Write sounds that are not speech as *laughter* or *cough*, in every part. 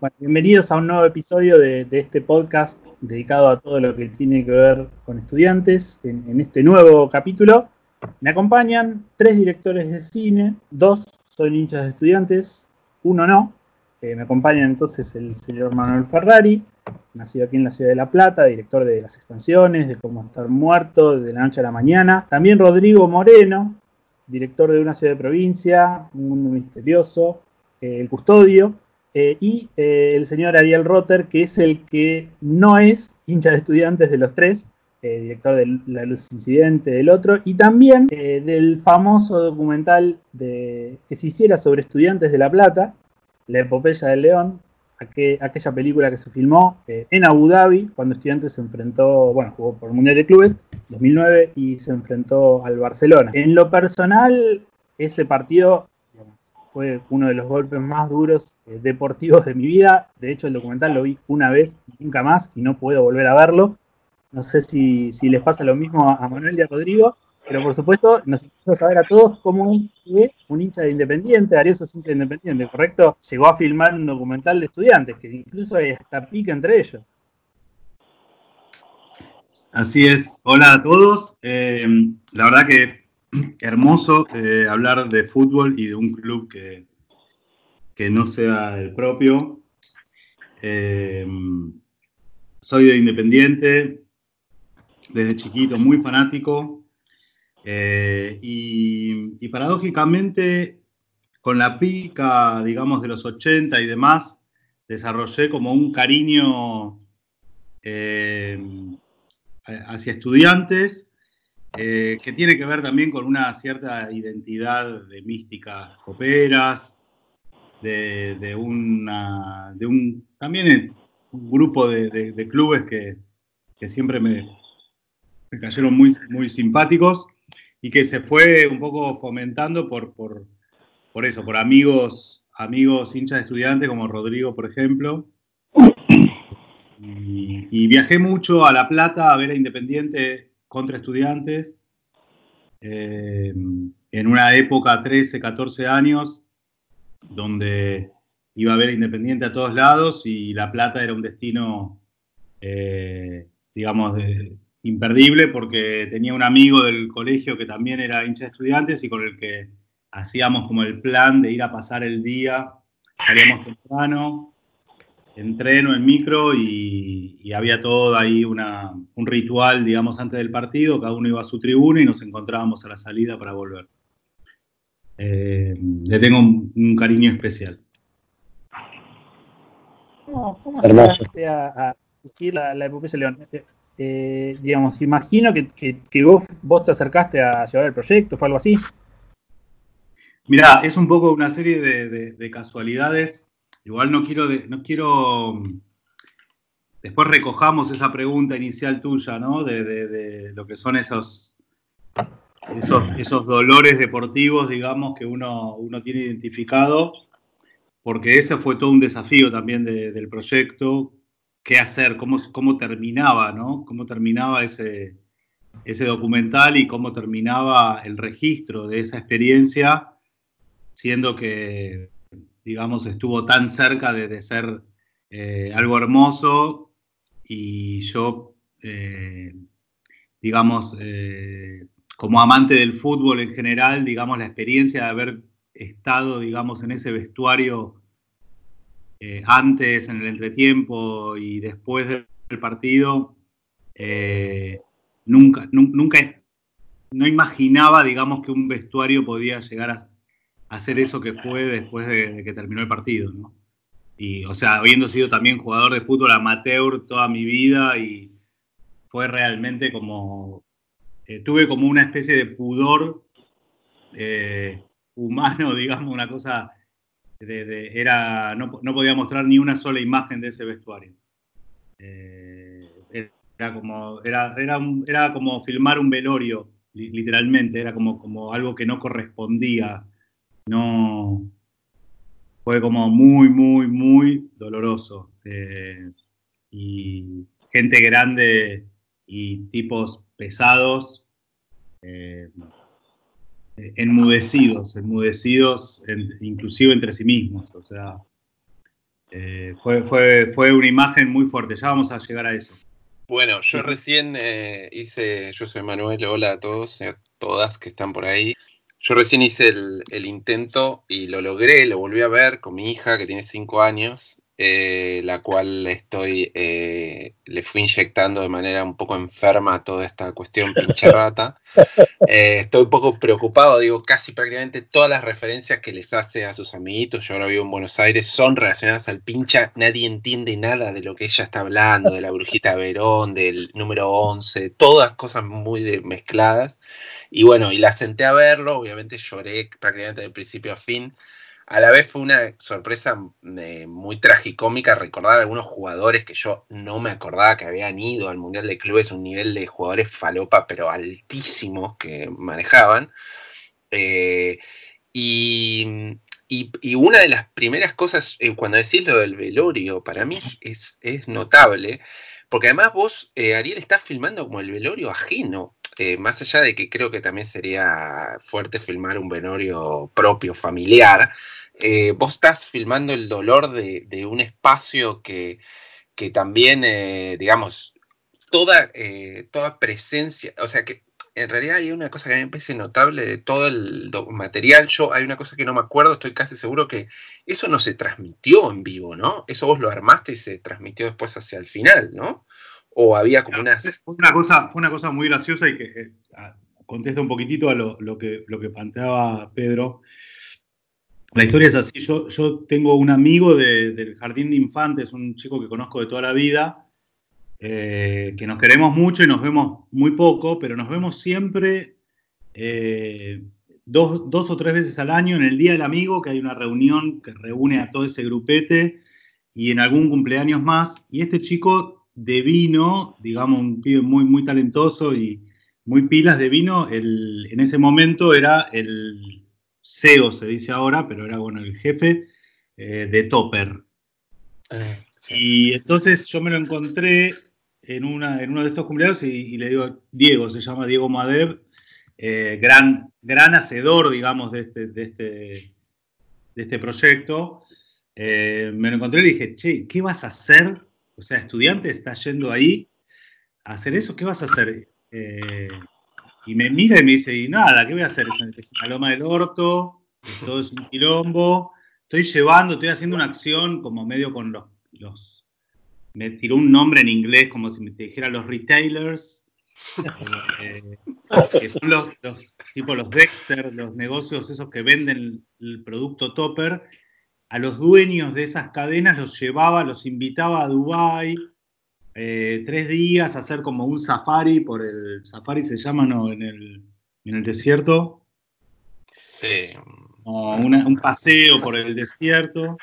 Bueno, bienvenidos a un nuevo episodio de, este podcast dedicado a todo lo que tiene que ver con estudiantes. En, este nuevo capítulo me acompañan tres directores de cine, dos son hinchas de estudiantes, uno no. Eh, me acompañan entonces el señor Manuel Ferrari, nacido aquí en la ciudad de La Plata, director de Las Expansiones, de Cómo estar muerto, de la noche a la mañana. También Rodrigo Moreno, director de una ciudad de provincia, un mundo misterioso, eh, El Custodio eh, y eh, el señor Ariel Rotter, que es el que no es hincha de estudiantes de los tres, eh, director de La Luz Incidente del otro, y también del famoso documental de, que se hiciera sobre estudiantes de La Plata, La Epopeya del León, aquella película que se filmó en Abu Dhabi, cuando Estudiantes se enfrentó, bueno, jugó por el Mundial de Clubes, 2009, y se enfrentó al Barcelona. En lo personal, ese partido fue uno de los golpes más duros eh, deportivos de mi vida. De hecho, el documental lo vi una vez y nunca más y no puedo volver a verlo. No sé si, les pasa lo mismo a Manuel y a Rodrigo, pero por supuesto nos interesa saber a todos cómo es que un hincha de Independiente, Arias es hincha de Independiente, ¿correcto? Llegó a filmar un documental de estudiantes, que incluso hay hasta pica entre ellos. Así es. Hola a todos. Eh, la verdad que *clears throat* hermoso eh, hablar de fútbol y de un club que, que no sea el propio. Eh, soy de Independiente, desde chiquito, muy fanático. Eh, y, paradójicamente, con la pica, digamos, de los 80 y demás, desarrollé como un cariño hacia estudiantes eh, que tiene que ver también con una cierta identidad de místicas coperas, de, una, de un, también un grupo de, clubes que, siempre me, cayeron muy, muy simpáticos y que se fue un poco fomentando por, por, eso, por amigos, amigos hinchas de estudiantes como Rodrigo, por ejemplo. Y, y, viajé mucho a La Plata a ver a Independiente contra estudiantes, eh, en una época, 13, 14 años, donde iba a haber Independiente a todos lados y La Plata era un destino, eh, digamos, imperdible porque tenía un amigo del colegio que también era hincha de estudiantes y con el que hacíamos como el plan de ir a pasar el día, salíamos temprano, entreno en micro y, había todo ahí una, un ritual, digamos, antes del partido, cada uno iba a su tribuna y nos encontrábamos a la salida para volver. Eh, le tengo un, cariño especial. ¿Cómo, llegaste a, a la, la epopeya León? Eh, eh, digamos, imagino que, que, vos, vos te acercaste a llevar el proyecto, fue algo así. Mirá, es un poco una serie de, de casualidades Igual no quiero, no quiero, después recojamos esa pregunta inicial tuya, ¿no? De, lo que son esos, esos, dolores deportivos, digamos, que uno, uno tiene identificado, porque ese fue todo un desafío también del proyecto, qué hacer, cómo, cómo terminaba, ¿no? Cómo terminaba ese, ese documental y cómo terminaba el registro de esa experiencia, siendo que digamos, estuvo tan cerca de, ser eh, algo hermoso y yo, eh, digamos, eh, como amante del fútbol en general, digamos, la experiencia de haber estado, digamos, en ese vestuario antes, en el entretiempo y después del partido, nunca, nunca, no imaginaba, digamos, que un vestuario podía llegar a, hacer eso que fue después de, que terminó el partido, ¿no? Y, o sea, habiendo sido también jugador de fútbol amateur toda mi vida y fue realmente como, eh, tuve como una especie de pudor eh, humano, *laughs* digamos, una cosa, de, era, no, podía mostrar ni una sola imagen de ese vestuario. Eh, era, como, era, era, era, como filmar un velorio, literalmente, era como, como algo que no correspondía no, fue como muy, muy, muy doloroso. Eh, y gente grande y tipos pesados, eh, enmudecidos, enmudecidos inclusive entre sí mismos. O sea, Eh, fue, fue, fue una imagen muy fuerte, ya vamos a llegar a eso. Bueno, yo recién hice, yo soy Manuel, hola a todos a todas que están por ahí. Yo recién hice el, intento y lo logré, lo volví a ver con mi hija que tiene 5 años eh, la cual estoy, eh, le fui inyectando de manera un poco enferma toda esta cuestión pinche rata. *laughs* Eh, estoy un poco preocupado, digo, casi prácticamente todas las referencias que les hace a sus amiguitos, yo ahora vivo en Buenos Aires, son relacionadas al pincha, nadie entiende nada de lo que ella está hablando, de la brujita Verón, del número 11, todas cosas muy mezcladas. Y bueno, y la senté a verlo, obviamente lloré prácticamente de principio a fin a la vez fue una sorpresa eh, muy tragicómica recordar a algunos jugadores que yo no me acordaba que habían ido al Mundial de Clubes, un nivel de jugadores falopa, pero altísimos que manejaban. Eh, y, una de las primeras cosas, eh, cuando decís lo del velorio, para mí es, notable, porque además vos, Ariel, estás filmando como el velorio ajeno. Más allá de que creo que también sería fuerte filmar un velorio propio, familiar, eh, vos estás filmando el dolor de, un espacio que, también, eh, digamos, toda, eh, toda presencia, o sea que en realidad hay una cosa que a mí me parece notable de todo el material. Yo hay una cosa que no me acuerdo, estoy casi seguro que eso no se transmitió en vivo, ¿no? Eso vos lo armaste y se transmitió después hacia el final, ¿no? O había como unas. Fue una cosa, fue una cosa muy graciosa y que contesta un poquitito a lo, que, lo que planteaba Pedro. La historia es así. Yo, yo tengo un amigo del jardín de infantes, un chico que conozco de toda la vida, eh, que nos queremos mucho y nos vemos muy poco, pero nos vemos siempre eh, dos, dos, o tres veces al año en el Día del Amigo, que hay una reunión que reúne a todo ese grupete y en algún cumpleaños más. Y este chico de vino, digamos, un pibe muy, muy talentoso y muy pilas de vino, en ese momento era el CEO se dice ahora, pero era bueno el jefe eh, de Topper. Ah, y entonces yo me lo encontré en, una, en uno de estos cumpleaños y, le digo, Diego, se llama Diego Madev, eh, gran, gran hacedor, digamos, de este, de este, de este proyecto. Eh, me lo encontré y le dije, che, ¿qué vas a hacer? O sea, estudiante está yendo ahí a hacer eso, ¿qué vas a hacer? Y me mira y me dice, y nada, ¿qué voy a hacer? Es la loma del orto, todo es un quilombo. Estoy llevando, estoy haciendo una acción como medio con los, me tiró un nombre en inglés, como si me dijera los retailers, eh, que son los, tipo los Dexter, los negocios esos que venden el producto Topper, a los dueños de esas cadenas los llevaba, los invitaba a Dubai eh, tres días, hacer como un safari por el. Safari se llama, ¿no? En el, en el desierto. Sí. un paseo por el desierto.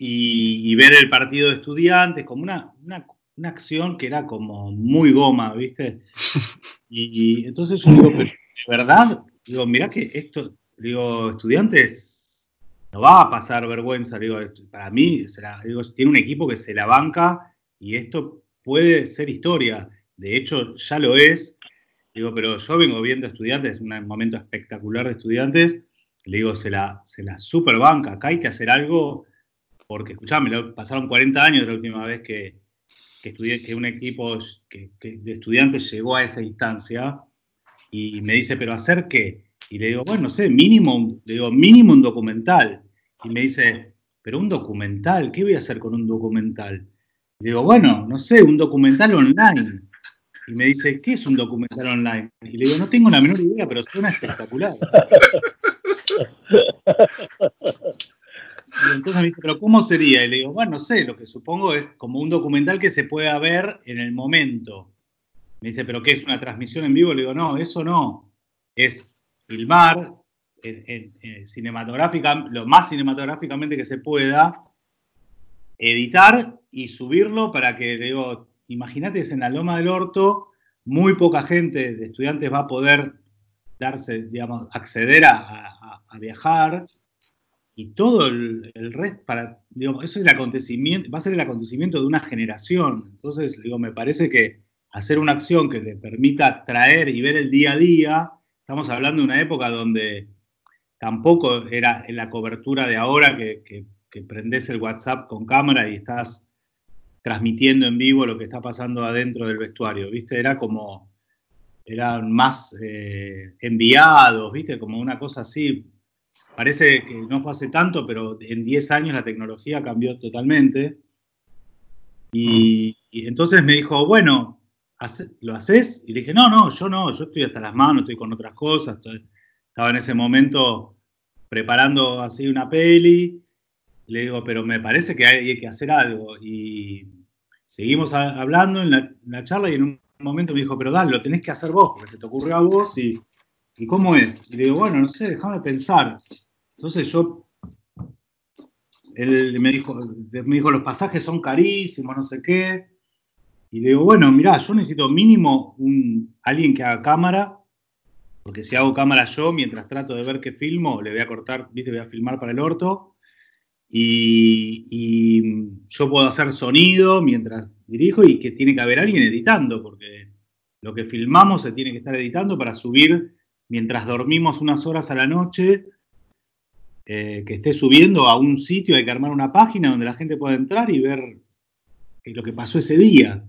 Y, ver el partido de estudiantes, como una, una, acción que era como muy goma, ¿viste? *laughs* Y, entonces yo digo, pero de verdad, digo, mirá que esto, digo, estudiantes no va a pasar vergüenza, digo, para mí, digo, tiene un equipo que se la banca y esto puede ser historia, de hecho ya lo es, digo, pero yo vengo viendo estudiantes, es un momento espectacular de estudiantes, le digo, se la, se la super banca, acá hay que hacer algo, porque escuchame, pasaron 40 años de la última vez que, que, estudié, que un equipo de estudiantes llegó a esa instancia y me dice, pero ¿hacer qué? Y le digo, bueno, no sé, mínimo, le digo, mínimo un documental. Y me dice, pero un documental, ¿qué voy a hacer con un documental? digo, bueno, no sé, un documental online. Y me dice, ¿qué es un documental online? Y le digo, no tengo la menor idea, pero suena espectacular. Y entonces me dice, ¿pero cómo sería? Y le digo, bueno, no sé, lo que supongo es como un documental que se pueda ver en el momento. Me dice, ¿pero qué es una transmisión en vivo? Le digo, no, eso no. Es filmar cinematográfica, lo más cinematográficamente que se pueda, editar y subirlo para que, digo, imagínate, es en la Loma del Orto, muy poca gente de estudiantes va a poder darse, digamos, acceder a, viajar y todo el, resto, para, digamos, eso es el acontecimiento, va a ser el acontecimiento de una generación. Entonces, digo, me parece que hacer una acción que le permita traer y ver el día a día, estamos hablando de una época donde tampoco era en la cobertura de ahora que que prendes el WhatsApp con cámara y estás transmitiendo en vivo lo que está pasando adentro del vestuario, ¿viste? Era como, eran más eh, enviados, ¿viste? Como una cosa así. Parece que no fue hace tanto, pero en 10 años la tecnología cambió totalmente. Y, entonces me dijo, bueno, ¿lo haces? Y le dije, no, no, yo no, yo estoy hasta las manos, estoy con otras cosas. estaba en ese momento preparando así una peli le digo, pero me parece que hay, que hacer algo. Y seguimos hablando en la, charla y en un momento me dijo, pero dale, lo tenés que hacer vos, porque se te ocurrió a vos y, y ¿cómo es? Y le digo, bueno, no sé, déjame pensar. Entonces yo, él me dijo, me dijo, los pasajes son carísimos, no sé qué. Y le digo, bueno, mirá, yo necesito mínimo un, alguien que haga cámara, porque si hago cámara yo, mientras trato de ver qué filmo, le voy a cortar, viste, voy a filmar para el orto y, yo puedo hacer sonido mientras dirijo y que tiene que haber alguien editando, porque lo que filmamos se tiene que estar editando para subir mientras dormimos unas horas a la noche, eh, que esté subiendo a un sitio, hay que armar una página donde la gente pueda entrar y ver lo que pasó ese día.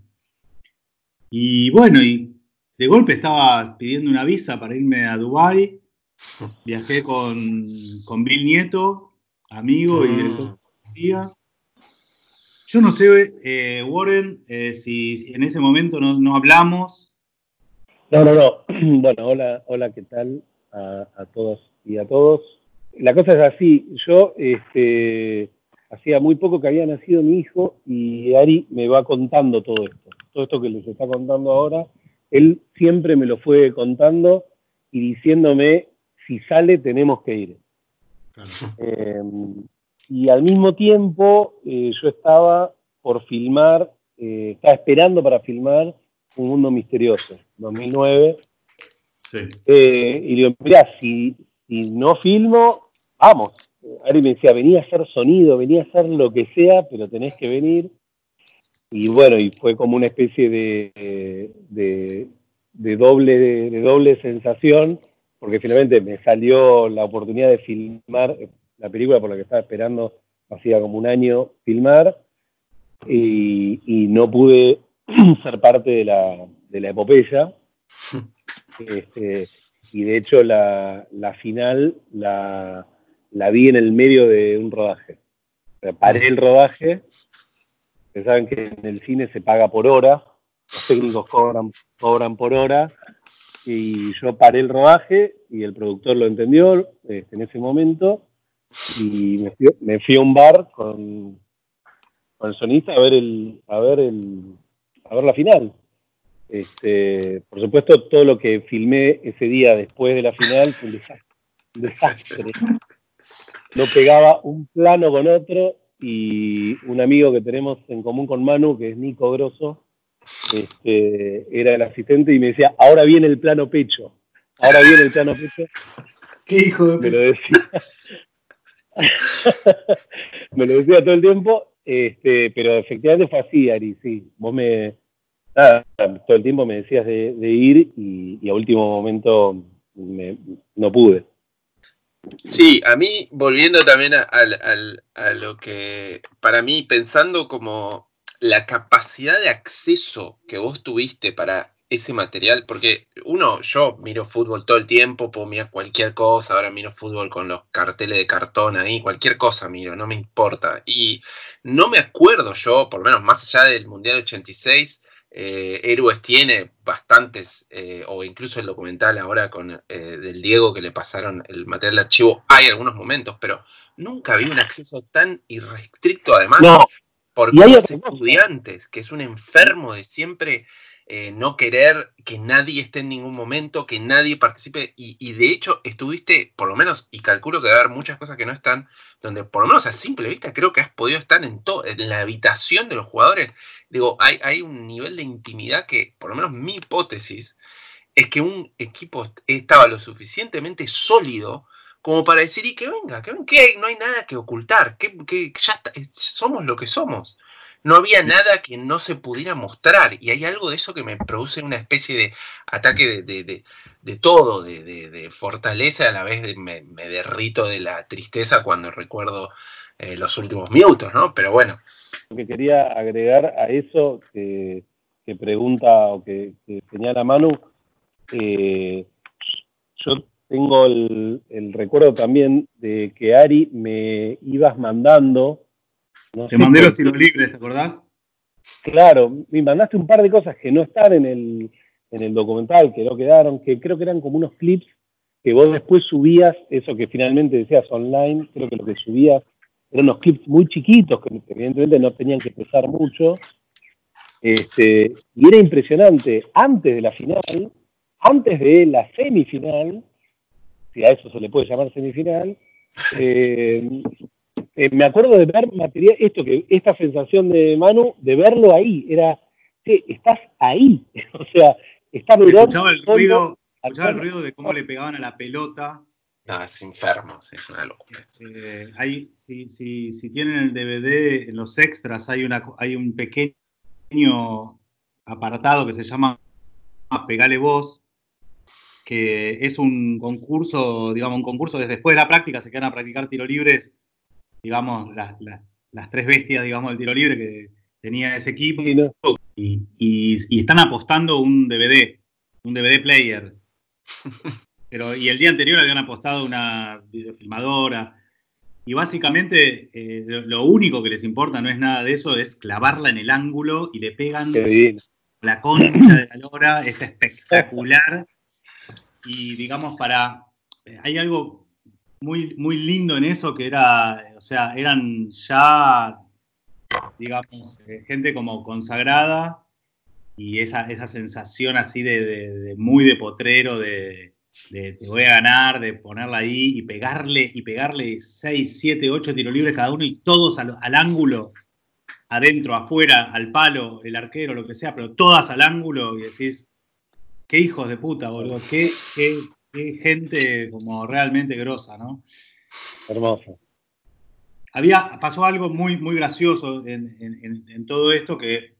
Y bueno, y de golpe estaba pidiendo una visa para irme a Dubái, viajé con, con Bill Nieto, amigo y director de Yo no sé, eh, Warren, eh, si, en ese momento no, hablamos. No, no, no. *clears throat* Bueno, hola, hola, ¿qué tal a, a, todos y a todos? La cosa es así, yo este, hacía muy poco que había nacido mi hijo y Ari me va contando todo esto. Todo esto que les está contando ahora, él siempre me lo fue contando y diciéndome, si sale tenemos que ir. Eh, y al mismo tiempo eh, yo estaba por filmar, eh, estaba esperando para filmar Un Mundo Misterioso, 2009. y digo, mirá, si, no filmo, vamos. Ari me decía, venía a hacer sonido, venía a hacer lo que sea, pero tenés que venir. Y bueno, y fue como una especie de, de, doble, de doble sensación porque finalmente me salió la oportunidad de filmar la película por la que estaba esperando hacía como un año filmar y, no pude *clears throat* ser parte de la, de la epopeya. Este, y de hecho la, final la, vi en el medio de un rodaje. paré el rodaje, ustedes saben que en el cine se paga por hora, los técnicos cobran, cobran por hora, y yo paré el rodaje y el productor lo entendió este, en ese momento y me fui, a un bar con, con, el sonista a ver el a ver el a ver la final. Este, por supuesto todo lo que filmé ese día después de la final fue un desastre, no pegaba un plano con otro y un amigo que tenemos en común con Manu que es Nico Grosso este, era el asistente y me decía, ahora viene el plano pecho, ahora viene el plano pecho. ¿Qué hijo de Me lo decía. *laughs* me lo decía todo el tiempo, este, pero efectivamente fue así, Ari, sí. Vos me, todo el tiempo me decías de, ir y, a último momento no pude. Sí, a mí, volviendo también a, lo que, para mí, pensando como la capacidad de acceso que vos tuviste para ese material, porque uno, yo miro fútbol todo el tiempo, puedo mirar cualquier cosa, ahora miro fútbol con los carteles de cartón ahí, cualquier cosa miro, no me importa. Y no me acuerdo yo, por lo menos más allá del Mundial 86, eh, Héroes tiene bastantes, eh, o incluso el documental ahora con eh, del Diego que le pasaron el material de archivo, hay algunos momentos, pero nunca vi un acceso tan irrestricto además. No por los estudiantes, que es un enfermo de siempre eh, no querer que nadie esté en ningún momento, que nadie participe, y, de hecho estuviste, por lo menos, y calculo que va a haber muchas cosas que no están, donde por lo menos a simple vista creo que has podido estar en, todo en la habitación de los jugadores. Digo, hay, un nivel de intimidad que, por lo menos mi hipótesis, es que un equipo estaba lo suficientemente sólido como para decir, y que venga, que, que no hay nada que ocultar, que, ya somos lo que somos. No había nada que no se pudiera mostrar, y hay algo de eso que me produce una especie de ataque de, todo, de, fortaleza, a la vez me, me, derrito de la tristeza cuando recuerdo eh, los últimos minutos, ¿no? Pero bueno. Lo que quería agregar a eso que, pregunta o que, señala Manu, eh, yo tengo el, recuerdo también de que Ari me ibas mandando. Te mandé los tiros libres, ¿te acordás? Claro, me mandaste un par de cosas que no están en el, en el documental, que no quedaron, que creo que eran como unos clips que vos después subías, eso que finalmente decías online, creo que lo que subías eran unos clips muy chiquitos, que evidentemente no tenían que pesar mucho, este, y era impresionante, antes de la final, antes de la semifinal, si a eso se le puede llamar semifinal, eh, eh, me acuerdo de ver material, esto que, esta sensación de Manu, de verlo ahí, era, sí, estás ahí, *laughs* o sea, está Escuchaba el ruido, escuchaba el ruido de cómo le pegaban a la pelota. No, es enfermo, es una locura. Eh, hay, si, si, si, tienen el DVD, en los extras hay, una, hay un pequeño apartado que se llama Pegale Voz, que es un concurso, digamos, un concurso desde después de la práctica, se quedan a practicar tiro libres, digamos, las tres bestias, digamos, del tiro libre que tenía ese equipo, y, están apostando un DVD, un DVD player. *laughs* Pero, y el día anterior habían apostado una videofilmadora. Y básicamente eh, lo, único que les importa no es nada de eso, es clavarla en el ángulo y le pegan la concha de la lora, es espectacular *laughs* y digamos, para. Eh, hay algo muy, muy lindo en eso que era, o sea, eran ya, digamos, eh, gente como consagrada y esa, esa sensación así de, muy de potrero, de, te voy a ganar, de ponerla ahí y pegarle, y pegarle 6, 7, 8 tiros libres cada uno y todos al, al, ángulo, adentro, afuera, al palo, el arquero, lo que sea, pero todas al ángulo y decís, qué hijos de puta, boludo. Qué, gente como realmente grosa, ¿no? Hermoso. Había, pasó algo muy, muy gracioso en, todo esto que,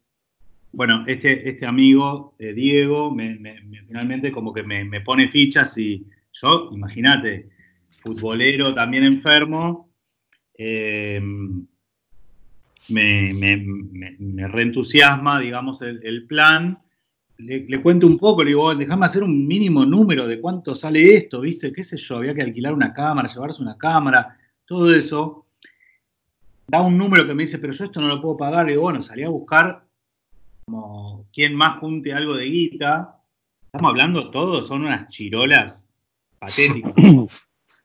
bueno, este, este amigo, eh, Diego, me, finalmente como que me, pone fichas y yo, imagínate, futbolero también enfermo, eh, me, reentusiasma, digamos, el plan le, cuento un poco, le digo, déjame hacer un mínimo número de cuánto sale esto, ¿viste? ¿Qué sé yo? Había que alquilar una cámara, llevarse una cámara, todo eso. Da un número que me dice, pero yo esto no lo puedo pagar. Le digo, bueno, salí a buscar como quién más junte algo de guita. Estamos hablando todos, son unas chirolas patéticas. *clears throat*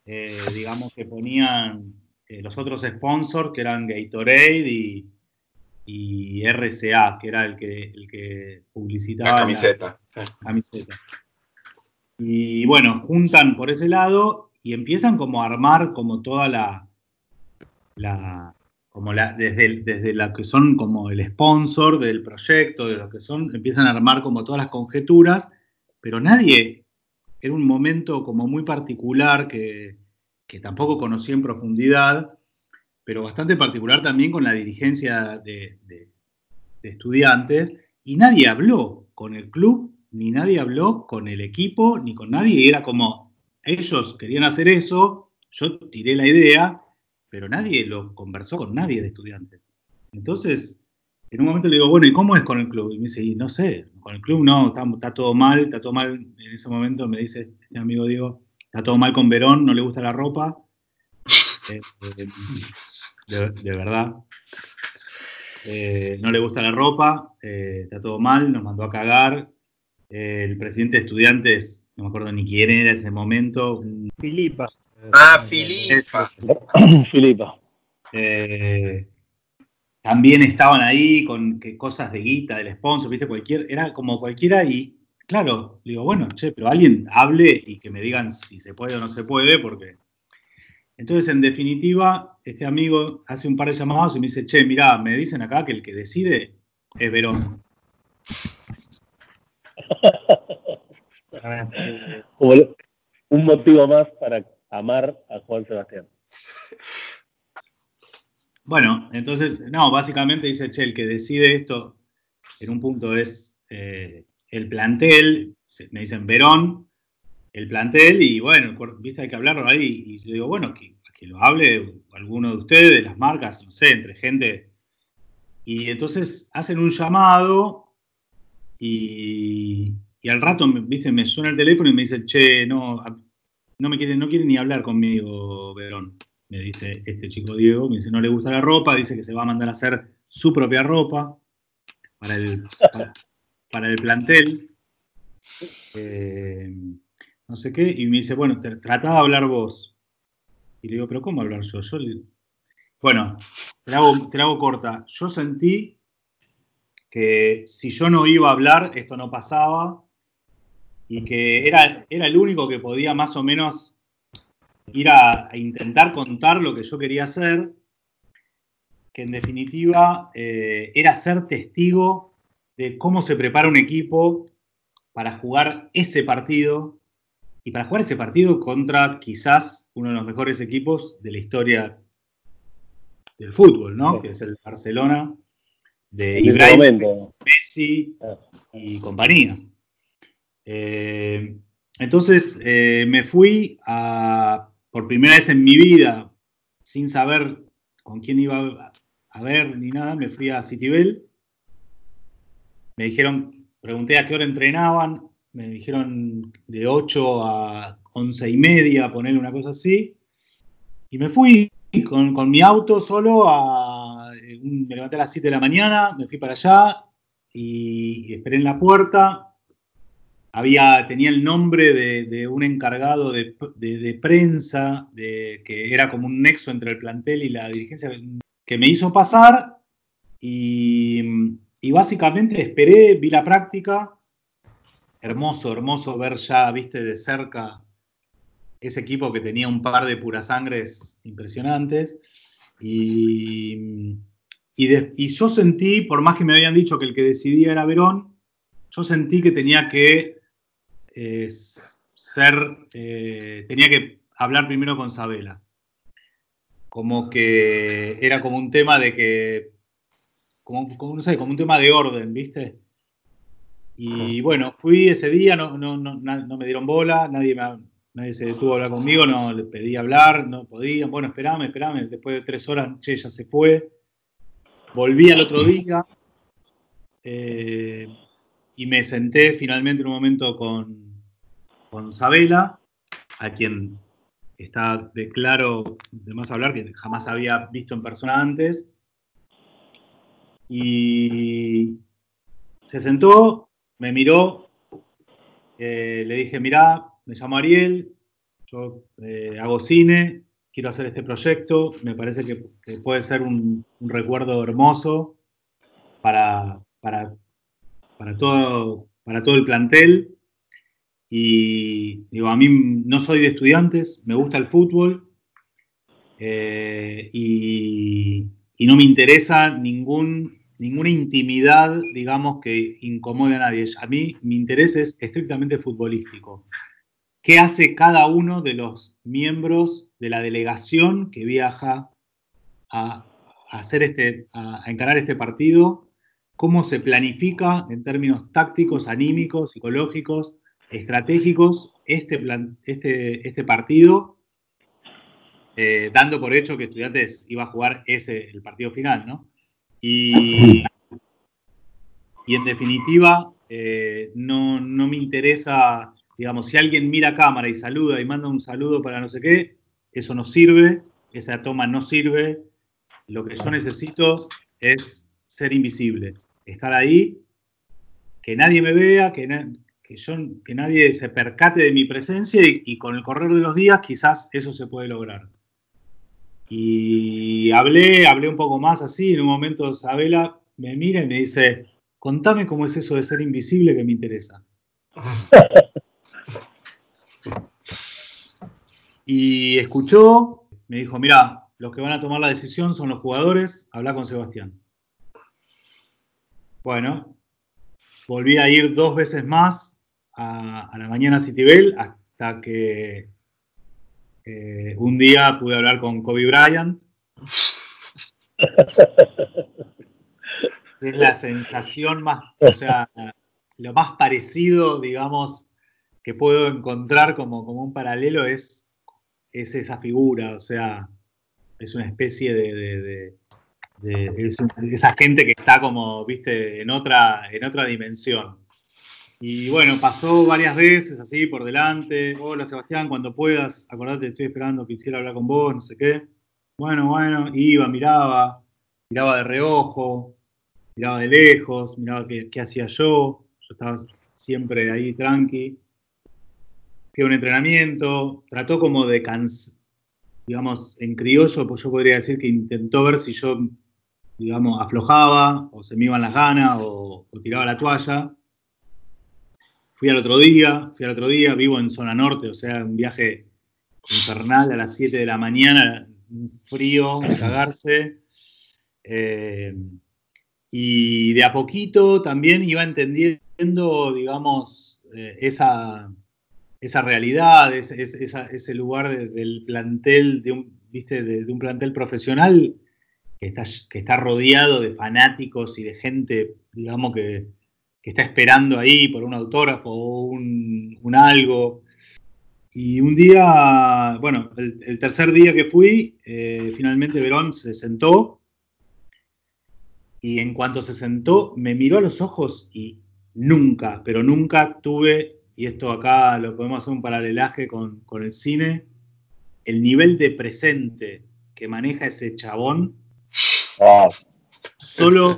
Eh, digamos que ponían eh, los otros sponsors, que eran Gatorade y y RCA, que era el que, el que publicitaba la camiseta. camiseta. Y bueno, juntan por ese lado y empiezan como a armar como toda la, la como la, desde, desde la que son como el sponsor del proyecto, de lo que son, empiezan a armar como todas las conjeturas, pero nadie, era un momento como muy particular que, que tampoco conocí en profundidad, pero bastante particular también con la dirigencia de, estudiantes, y nadie habló con el club, ni nadie habló con el equipo, ni con nadie, y era como, ellos querían hacer eso, yo tiré la idea, pero nadie lo conversó con nadie de estudiantes. Entonces, en un momento le digo, bueno, ¿y cómo es con el club? Y me dice, no sé, con el club no, está, todo mal, está todo mal. En ese momento me dice este amigo Diego, está todo mal con Verón, no le gusta la ropa. *laughs* Eh, eh, de, verdad. Eh, no le gusta la ropa, eh, está todo mal, nos mandó a cagar. Eh, el presidente de estudiantes, no me acuerdo ni quién era en ese momento. Filipa. Ah, Filipa. *coughs* Filipa. también estaban ahí con que cosas de guita, del sponsor, viste, cualquier, era como cualquiera y claro, digo, bueno, che, pero alguien hable y que me digan si se puede o no se puede, porque entonces, en definitiva, este amigo hace un par de llamados y me dice, che, mirá, me dicen acá que el que decide es Verón. *laughs* un motivo más para amar a Juan Sebastián. Bueno, entonces, no, básicamente dice, che, el que decide esto en un punto es eh, el plantel, me dicen Verón, el plantel y bueno, viste, hay que hablarlo ahí. Y yo digo, bueno, que lo hable alguno de ustedes, las marcas, no sé, entre gente. Y entonces hacen un llamado y, al rato, viste, me suena el teléfono y me dice, che, no, no me quiere, no quiere ni hablar conmigo, Verón. Me dice este chico Diego, me dice, no le gusta la ropa, dice que se va a mandar a hacer su propia ropa para el, para, el plantel. Eh, no sé qué, y me dice, bueno, trata de hablar vos. Y le digo, pero ¿cómo hablar yo? yo Bueno, te la, hago, corta. Yo sentí que si yo no iba a hablar, esto no pasaba, y que era, era el único que podía más o menos ir a, intentar contar lo que yo quería hacer, que en definitiva eh, era ser testigo de cómo se prepara un equipo para jugar ese partido y para jugar ese partido contra quizás uno de los mejores equipos de la historia del fútbol, ¿no? Que es el Barcelona de Ibrahim, Messi ah. y compañía. Eh, entonces eh, me fui a, por primera vez en mi vida, sin saber con quién iba a ver ni nada, me fui a Citibel. Me dijeron, pregunté a qué hora entrenaban, me dijeron de 8 a 11 y media, poner una cosa así. Y me fui con, mi auto solo a. Me levanté a las 7 de la mañana, me fui para allá y, esperé en la puerta. Había, tenía el nombre de, un encargado de, prensa, de, que era como un nexo entre el plantel y la dirigencia, que me hizo pasar y, y básicamente esperé, vi la práctica hermoso, hermoso ver ya, viste, de cerca ese equipo que tenía un par de purasangres impresionantes. Y, y, yo sentí, por más que me habían dicho que el que decidía era Verón, yo sentí que tenía que eh, ser, eh, tenía que hablar primero con Sabela. Como que era como un tema de que, como, como, no sé, como un tema de orden, ¿viste? Y bueno, fui ese día, no, no, no, no me dieron bola, nadie, nadie se detuvo a hablar conmigo, no le pedí hablar, no podían. Bueno, esperame, esperame. Después de tres horas, che, ya se fue. Volví al otro día eh, y me senté finalmente en un momento con, con Sabela, a quien está de claro de más hablar, que jamás había visto en persona antes. Y se sentó me miró, eh, le dije, mirá, me llamo Ariel, yo eh, hago cine, quiero hacer este proyecto, me parece que, puede ser un, recuerdo hermoso para, para, todo, para todo el plantel. Y digo, a mí no soy de estudiantes, me gusta el fútbol eh, y no me interesa ningún ninguna intimidad, digamos, que incomode a nadie. A mí mi interés es estrictamente futbolístico. ¿Qué hace cada uno de los miembros de la delegación que viaja a, hacer este, a, encarar este partido? ¿Cómo se planifica en términos tácticos, anímicos, psicológicos, estratégicos este, este, este partido? Eh, dando por hecho que Estudiantes iba a jugar ese, el partido final, ¿no? Y, en definitiva, eh, no, me interesa, digamos, si alguien mira cámara y saluda y manda un saludo para no sé qué, eso no sirve, esa toma no sirve. Lo que yo necesito es ser invisible, estar ahí, que nadie me vea, que, que, yo, que nadie se percate de mi presencia y con el correr de los días quizás eso se puede lograr. Y hablé, hablé un poco más así, en un momento Isabela me mira y me dice, contame cómo es eso de ser invisible que me interesa. *laughs* y escuchó, me dijo, mira, los que van a tomar la decisión son los jugadores, habla con Sebastián. Bueno, volví a ir dos veces más a, a la mañana a Citibel hasta que eh, un día pude hablar con Kobe Bryant. *laughs* es la sensación más, o sea, lo más parecido, digamos, que puedo encontrar como, como un paralelo es es esa figura, o sea, es una especie de, esa gente que está como, viste, en otra, en otra dimensión. Y bueno, pasó varias veces así por delante. Hola Sebastián, cuando puedas, acordate, estoy esperando, quisiera hablar con vos, no sé qué. Bueno, bueno, iba, miraba, miraba de reojo, miraba de lejos, miraba qué, hacía yo. Yo estaba siempre ahí tranqui. Fui un entrenamiento, trató como de cansar, digamos, en criollo, pues yo podría decir que intentó ver si yo, digamos, aflojaba o se me iban las ganas o, tiraba la toalla. Fui al otro día, fui al otro día, vivo en zona norte, o sea, un viaje infernal a las 7 de la mañana, un frío, cagarse. Eh, y de a poquito también iba entendiendo, digamos, eh, esa, esa realidad, ese, lugar del plantel, de un, ¿viste? De, un plantel profesional que está, que está rodeado de fanáticos y de gente, digamos, que, está esperando ahí por un autógrafo o un, algo. Y un día, bueno, el, tercer día que fui, eh, finalmente Verón se sentó y en cuanto se sentó, me miró a los ojos y nunca, pero nunca tuve, y esto acá lo podemos hacer un paralelaje con, el cine, el nivel de presente que maneja ese chabón, solo,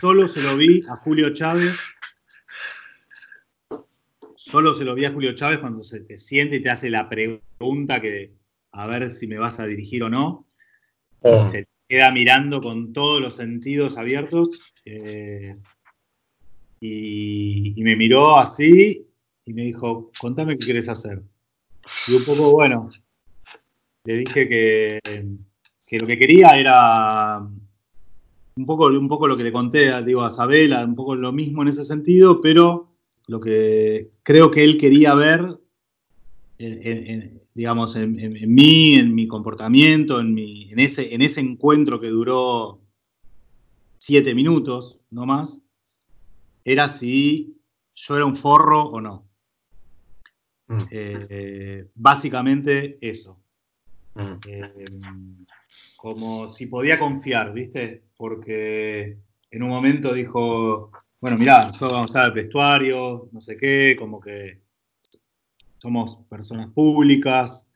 solo se lo vi a Julio Chávez, solo se lo vi a Julio Chávez cuando se te siente y te hace la pregunta que a ver si me vas a dirigir o no. Oh queda mirando con todos los sentidos abiertos eh, y, me miró así y me dijo, contame qué quieres hacer. Y un poco, bueno, le dije que, lo que quería era un poco, un poco lo que le conté digo, a Isabela, un poco lo mismo en ese sentido, pero lo que creo que él quería ver en, digamos, en, mí, en mi comportamiento, en, mi, en, ese, en ese encuentro que duró siete minutos, no más, era si yo era un forro o no. Mm. Eh, básicamente eso. Mm. Eh, como si podía confiar, ¿viste? Porque en un momento dijo, bueno, mirá, nosotros vamos a estar al vestuario, no sé qué, como que somos personas públicas,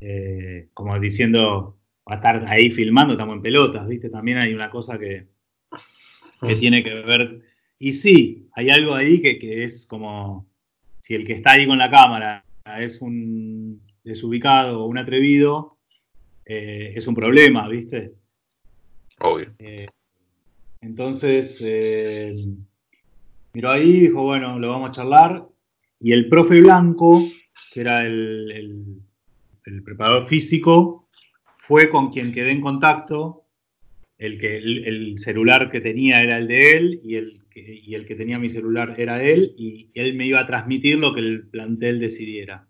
eh, como diciendo, va a estar ahí filmando, estamos en pelotas, ¿viste? También hay una cosa que, que mm. tiene que ver. Y sí, hay algo ahí que, es como, si el que está ahí con la cámara es un desubicado o un atrevido, eh, es un problema, ¿viste? Obvio. Eh, entonces, miró ahí, dijo, bueno, lo vamos a charlar. Y el profe Blanco, que era el, preparador físico, fue con quien quedé en contacto. El, que, el, celular que tenía era el de él y el, y el que tenía mi celular era él y él me iba a transmitir lo que el plantel decidiera.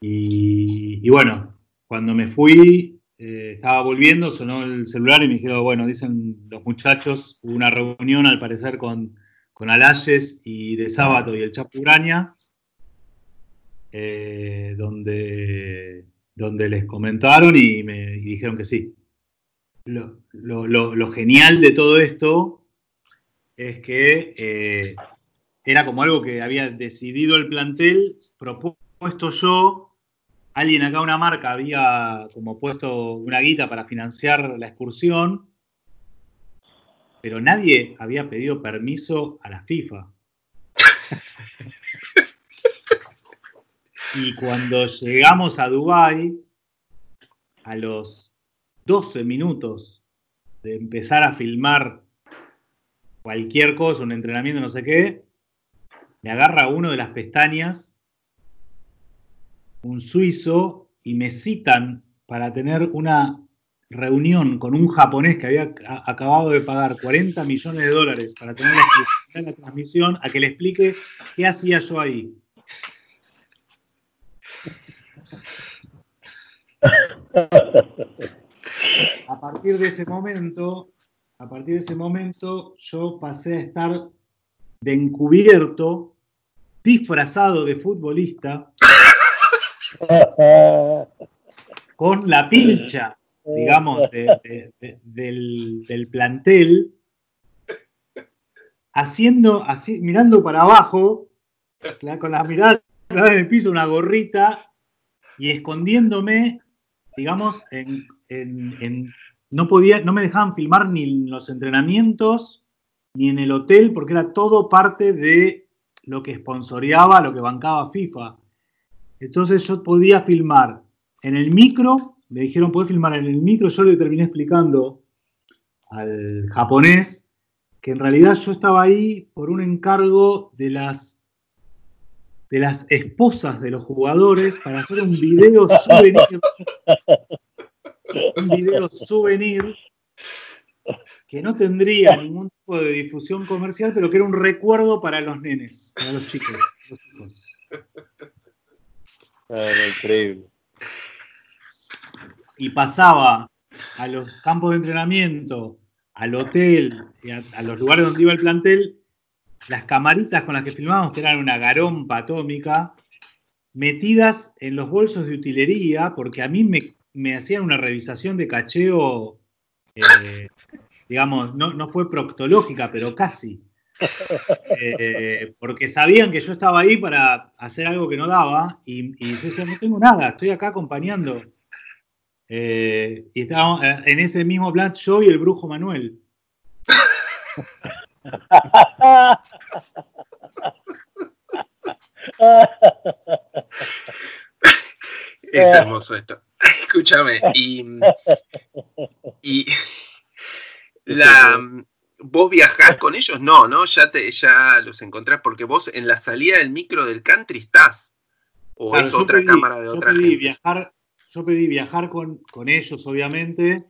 Y, bueno, cuando me fui, eh, estaba volviendo, sonó el celular y me dijeron, bueno, dicen los muchachos, hubo una reunión al parecer con con Alayes y de Sábado y el Chapuraña, eh, donde, donde les comentaron y me dijeron que sí. Lo, genial de todo esto es que eh, era como algo que había decidido el plantel, propuesto yo, alguien acá, una marca, había como puesto una guita para financiar la excursión pero nadie había pedido permiso a la FIFA. *laughs* y cuando llegamos a Dubái, a los 12 minutos de empezar a filmar cualquier cosa, un entrenamiento, no sé qué, me agarra uno de las pestañas, un suizo, y me citan para tener una reunión con un japonés que había acabado de pagar 40 millones de dólares para tener la, transmisión, a que le explique qué hacía yo ahí. A partir de ese momento, a partir de ese momento, yo pasé a estar de encubierto, disfrazado de futbolista, *laughs* con la pilcha, digamos, del, plantel, haciendo, así, mirando para abajo, con la mirada en el piso, una gorrita, y escondiéndome, digamos, en, no podía, no me dejaban filmar ni en los entrenamientos, ni en el hotel, porque era todo parte de lo que sponsoreaba, lo que bancaba FIFA. Entonces yo podía filmar en el micro, me dijeron, ¿puedes filmar en el micro? Yo le terminé explicando al japonés que en realidad yo estaba ahí por un encargo de las, de las esposas de los jugadores para hacer un video souvenir. un video souvenir que no tendría ningún tipo de difusión comercial, pero que era un recuerdo para los nenes, para los chicos. Ah, increíble. Y pasaba a los campos de entrenamiento, al hotel, a, los lugares donde iba el plantel, las camaritas con las que filmábamos, que eran una garompa atómica, metidas en los bolsos de utilería, porque a mí me, hacían una revisación de cacheo eh, digamos, no, fue proctológica, pero casi. Eh, porque sabían que yo estaba ahí para hacer algo que no daba y, y yo decía, no tengo nada, estoy acá acompañando. Eh, y estábamos eh, en ese mismo plan yo y el brujo Manuel. Es hermoso esto. Escúchame, y, y *laughs* la, ¿Vos viajás con ellos? No, ¿no? Ya, te, ya los encontrás porque vos en la salida del micro del country estás. ¿O es otra cámara de otra pedí Viajar, yo pedí viajar con, ellos, obviamente,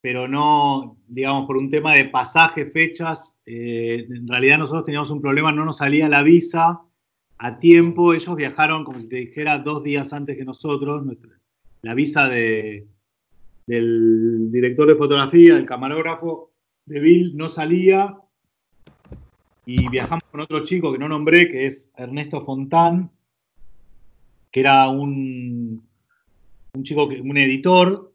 pero no, digamos, por un tema de pasaje, fechas. Eh, en realidad nosotros teníamos un problema, no nos salía la visa a tiempo. Ellos viajaron, como si te dijera, dos días antes que nosotros. la visa de, del director de fotografía, del camarógrafo de Bill, no salía. Y viajamos con otro chico que no nombré, que es Ernesto Fontán, que era un, un chico, un editor,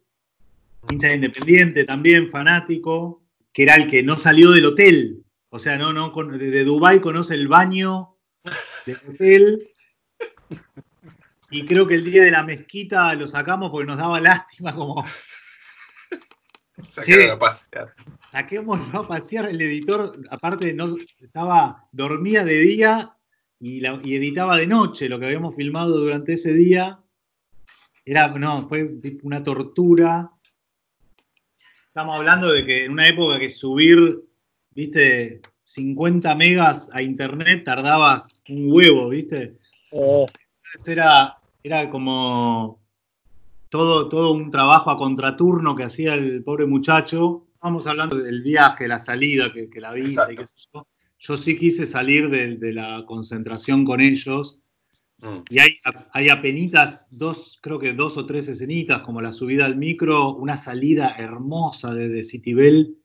hincha independiente también, fanático, que era el que no salió del hotel. O sea, no, no, de Dubái conoce el baño del hotel. Y creo que el día de la mezquita lo sacamos porque nos daba lástima como *laughs* Saquémoslo a pasear. Saquémoslo a pasear. El editor, aparte, no estaba, dormía de día y, editaba de noche lo que habíamos filmado durante ese día. Era, no, fue una tortura. Estamos hablando de que en una época que subir, viste, 50 megas a internet tardabas un huevo, viste. Oh. Era, era como todo, todo un trabajo a contraturno que hacía el pobre muchacho. Vamos hablando del viaje, la salida, que, la visa y qué sé yo. Yo sí quise salir de, la concentración con ellos. Mm. Y hay, hay apenas dos, creo que dos o tres escenitas, como la subida al micro, una salida hermosa desde Citibel.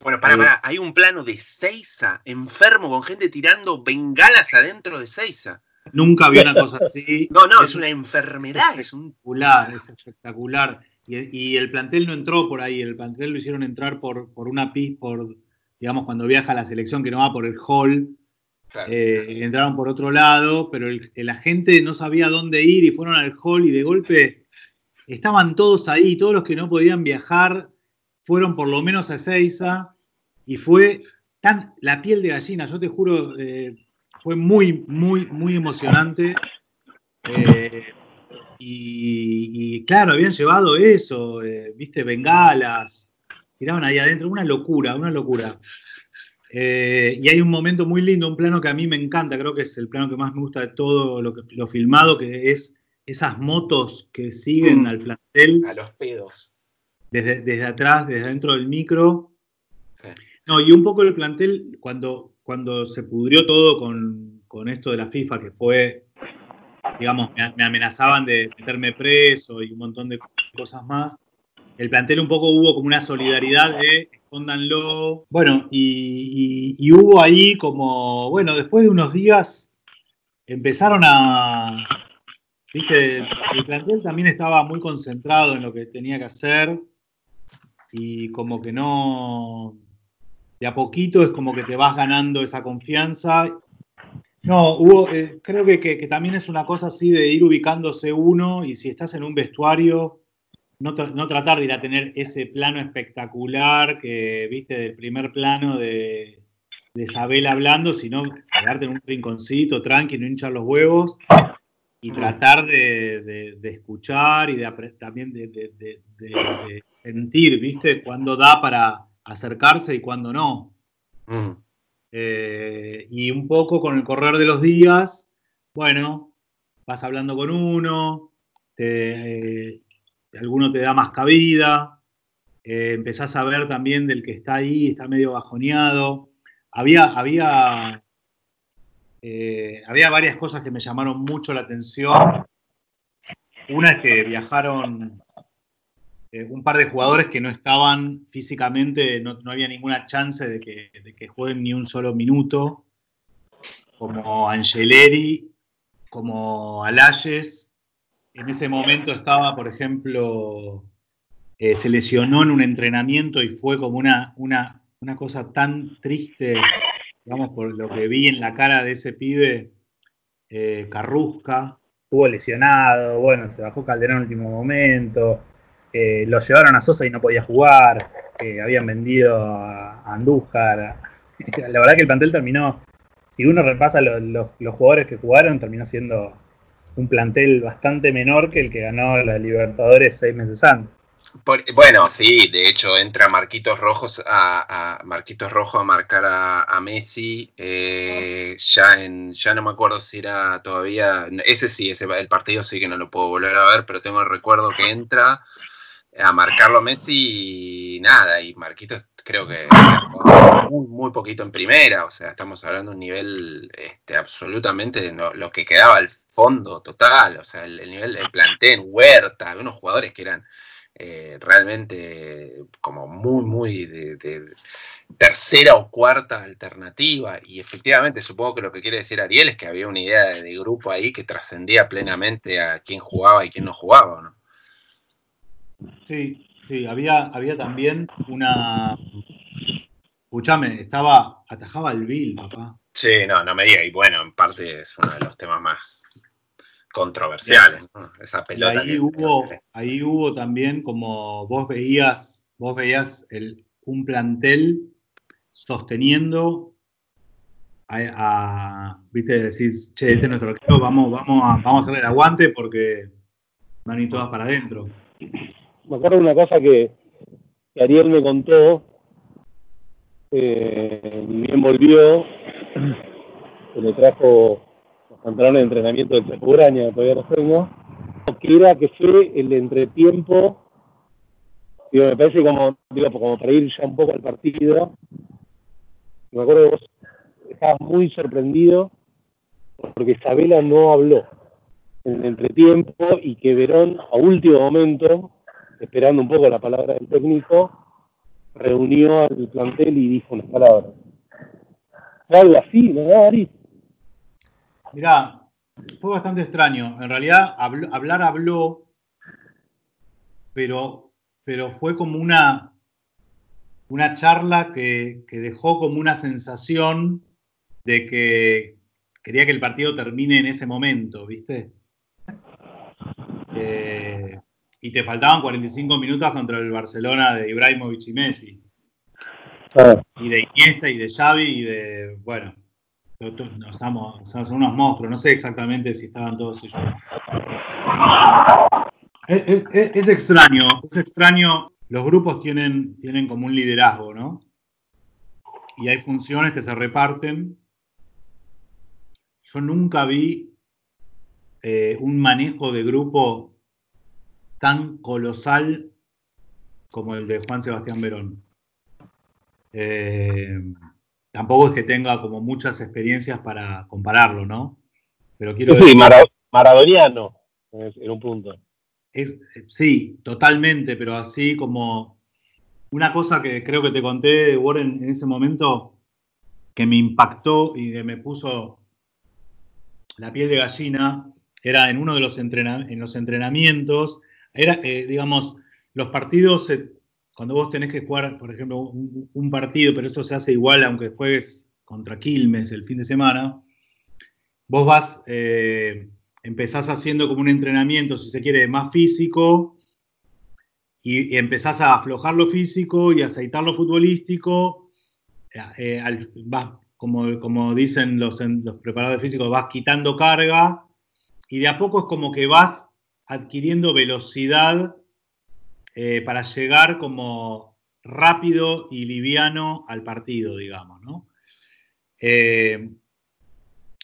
Bueno, para, para, hay un plano de Seiza, enfermo, con gente tirando bengalas adentro de Seiza. Nunca vi una cosa así. *laughs* No, no, es, una enfermedad. Es espectacular, es espectacular. Y, el plantel no entró por ahí, el plantel lo hicieron entrar por, por una pista, por, digamos, cuando viaja la selección que no va por el hall. Eh, entraron por otro lado, pero el, la gente no sabía dónde ir y fueron al hall y de golpe estaban todos ahí, todos los que no podían viajar fueron por lo menos a Ezeiza y fue tan la piel de gallina, yo te juro, eh, fue muy, muy, muy emocionante. Eh, y, claro, habían llevado eso, eh, viste, bengalas, tiraban ahí adentro, una locura, una locura. Eh, y hay un momento muy lindo, un plano que a mí me encanta, creo que es el plano que más me gusta de todo lo, que, lo filmado, que es esas motos que siguen mm. al plantel. A los pedos. Desde, desde atrás, desde dentro del micro. No, y un poco el plantel, cuando, cuando se pudrió todo con, esto de la FIFA, que fue, digamos, me, amenazaban de meterme preso y un montón de cosas más, el plantel un poco hubo como una solidaridad de escóndanlo. Bueno, y, hubo ahí como, bueno, después de unos días empezaron a, viste, el plantel también estaba muy concentrado en lo que tenía que hacer y como que no, de a poquito es como que te vas ganando esa confianza. No, hubo, eh, creo que, que, también es una cosa así de ir ubicándose uno y si estás en un vestuario, no, no, tratar de ir a tener ese plano espectacular que viste del primer plano de, de Isabel hablando, sino quedarte en un rinconcito tranqui, no hinchar los huevos y tratar de, escuchar y de también de, sentir, ¿viste? Cuándo da para acercarse y cuándo no. Mm. Eh, y un poco con el correr de los días, bueno, vas hablando con uno, te, alguno te da más cabida, eh, empezás a ver también del que está ahí, está medio bajoneado. Había, había eh, había varias cosas que me llamaron mucho la atención. Una es que viajaron eh, un par de jugadores que no estaban físicamente, no, había ninguna chance de que, jueguen ni un solo minuto, como Angeleri, como Alayes. En ese momento estaba, por ejemplo, eh, se lesionó en un entrenamiento y fue como una, una, una cosa tan triste digamos, por lo que vi en la cara de ese pibe, eh, Carrusca. Estuvo lesionado, bueno, se bajó Calderón en el último momento, lo llevaron a Sosa y no podía jugar, habían vendido a Andújar. *laughs* La verdad que el plantel terminó, si uno repasa los, jugadores que jugaron, terminó siendo un plantel bastante menor que el que ganó la Libertadores seis meses antes bueno, sí, de hecho entra Marquitos Rojos a, Marquitos Rojo a marcar a, Messi. Eh, ya en, ya no me acuerdo si era todavía. Ese sí, ese el partido sí que no lo puedo volver a ver, pero tengo el recuerdo que entra a marcarlo a Messi nada, y Marquitos creo que muy, muy, poquito en primera, o sea, estamos hablando de un nivel este, absolutamente de lo, que quedaba al fondo total, o sea, el, nivel del plantel, Huerta, unos jugadores que eran eh, realmente como muy, muy de, tercera o cuarta alternativa. Y efectivamente, supongo que lo que quiere decir Ariel es que había una idea de, grupo ahí que trascendía plenamente a quién jugaba y quién no jugaba, ¿no? Sí, sí, había, había también una. Escúchame, estaba. atajaba el Bill, papá. Sí, no, no me diga, y bueno, en parte es uno de los temas más controversiales. Esa pelota. ahí, hubo, ahí hubo también como vos veías, vos veías el, un plantel sosteniendo a, viste, decís, che, este es nuestro equipo, vamos, vamos, a, vamos a hacer el aguante porque van a ir todas para adentro. Me acuerdo de una cosa que, Ariel me contó, eh, bien volvió, que le trajo pantalones de entrenamiento de Chapuraña, todavía los tengo, que era que fue el entretiempo, digo, me parece como, digo, como para ir ya un poco al partido. Me acuerdo que vos estabas muy sorprendido porque Isabela no habló en el entretiempo y que Verón a último momento, esperando un poco la palabra del técnico, reunió al plantel y dijo unas palabras. Algo así, ¿no, Ari? Mirá, fue bastante extraño. En realidad, hablar habló, pero, pero fue como una, una charla que, dejó como una sensación de que quería que el partido termine en ese momento, ¿viste? Eh, y te faltaban 45 minutos contra el Barcelona de Ibrahimovic y Messi. Ah. Y de Iniesta y de Xavi y de, bueno, estamos, somos unos monstruos, no sé exactamente si estaban todos ellos. Es, extraño, es extraño. Los grupos tienen, tienen como un liderazgo, ¿no? Y hay funciones que se reparten. Yo nunca vi eh, un manejo de grupo tan colosal como el de Juan Sebastián Verón. Eh, tampoco es que tenga como muchas experiencias para compararlo, ¿no? Pero quiero sí, maradoniano en un punto. Es, sí, totalmente, pero así como una cosa que creo que te conté, Warren, en ese momento, que me impactó y que me puso la piel de gallina, era en uno de los, en los entrenamientos, era, eh, digamos, los partidos, cuando vos tenés que jugar, por ejemplo, un, partido, pero esto se hace igual aunque juegues contra Quilmes el fin de semana, vos vas, eh, empezás haciendo como un entrenamiento, si se quiere, más físico, y, empezás a aflojar lo físico y aceitar lo futbolístico, eh, vas, como, como, dicen los, los preparadores físicos, vas quitando carga, y de a poco es como que vas adquiriendo velocidad eh, para llegar como rápido y liviano al partido, digamos, ¿no? Eh,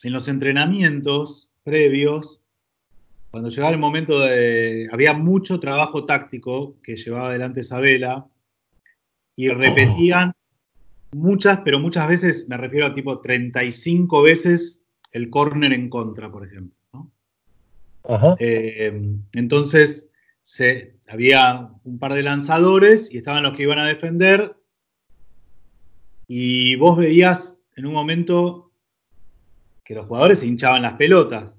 en los entrenamientos previos, cuando llegaba el momento de... Había mucho trabajo táctico que llevaba adelante Isabela y repetían muchas, pero muchas veces, me refiero a tipo 35 veces el córner en contra, por ejemplo. Eh, entonces, se, había un par de lanzadores y estaban los que iban a defender. Y vos veías en un momento que los jugadores se hinchaban las pelotas.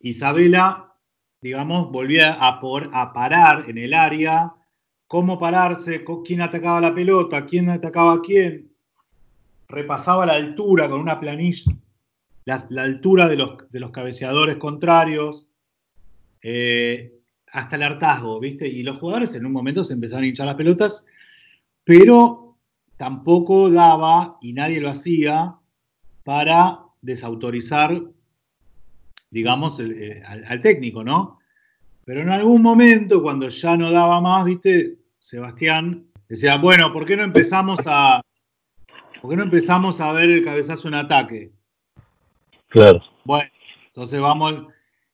Isabela, digamos, volvía a, por, a parar en el área, cómo pararse, quién atacaba la pelota, quién atacaba a quién. Repasaba la altura con una planilla, la, altura de los, de los cabeceadores contrarios. Eh, hasta el hartazgo, ¿viste? Y los jugadores en un momento se empezaron a hinchar las pelotas, pero tampoco daba, y nadie lo hacía, para desautorizar, digamos, eh, al, técnico, ¿no? Pero en algún momento, cuando ya no daba más, ¿viste? Sebastián decía, bueno, ¿por qué no empezamos a, ¿por qué no empezamos a ver el cabezazo en ataque? Claro. Bueno, entonces vamos,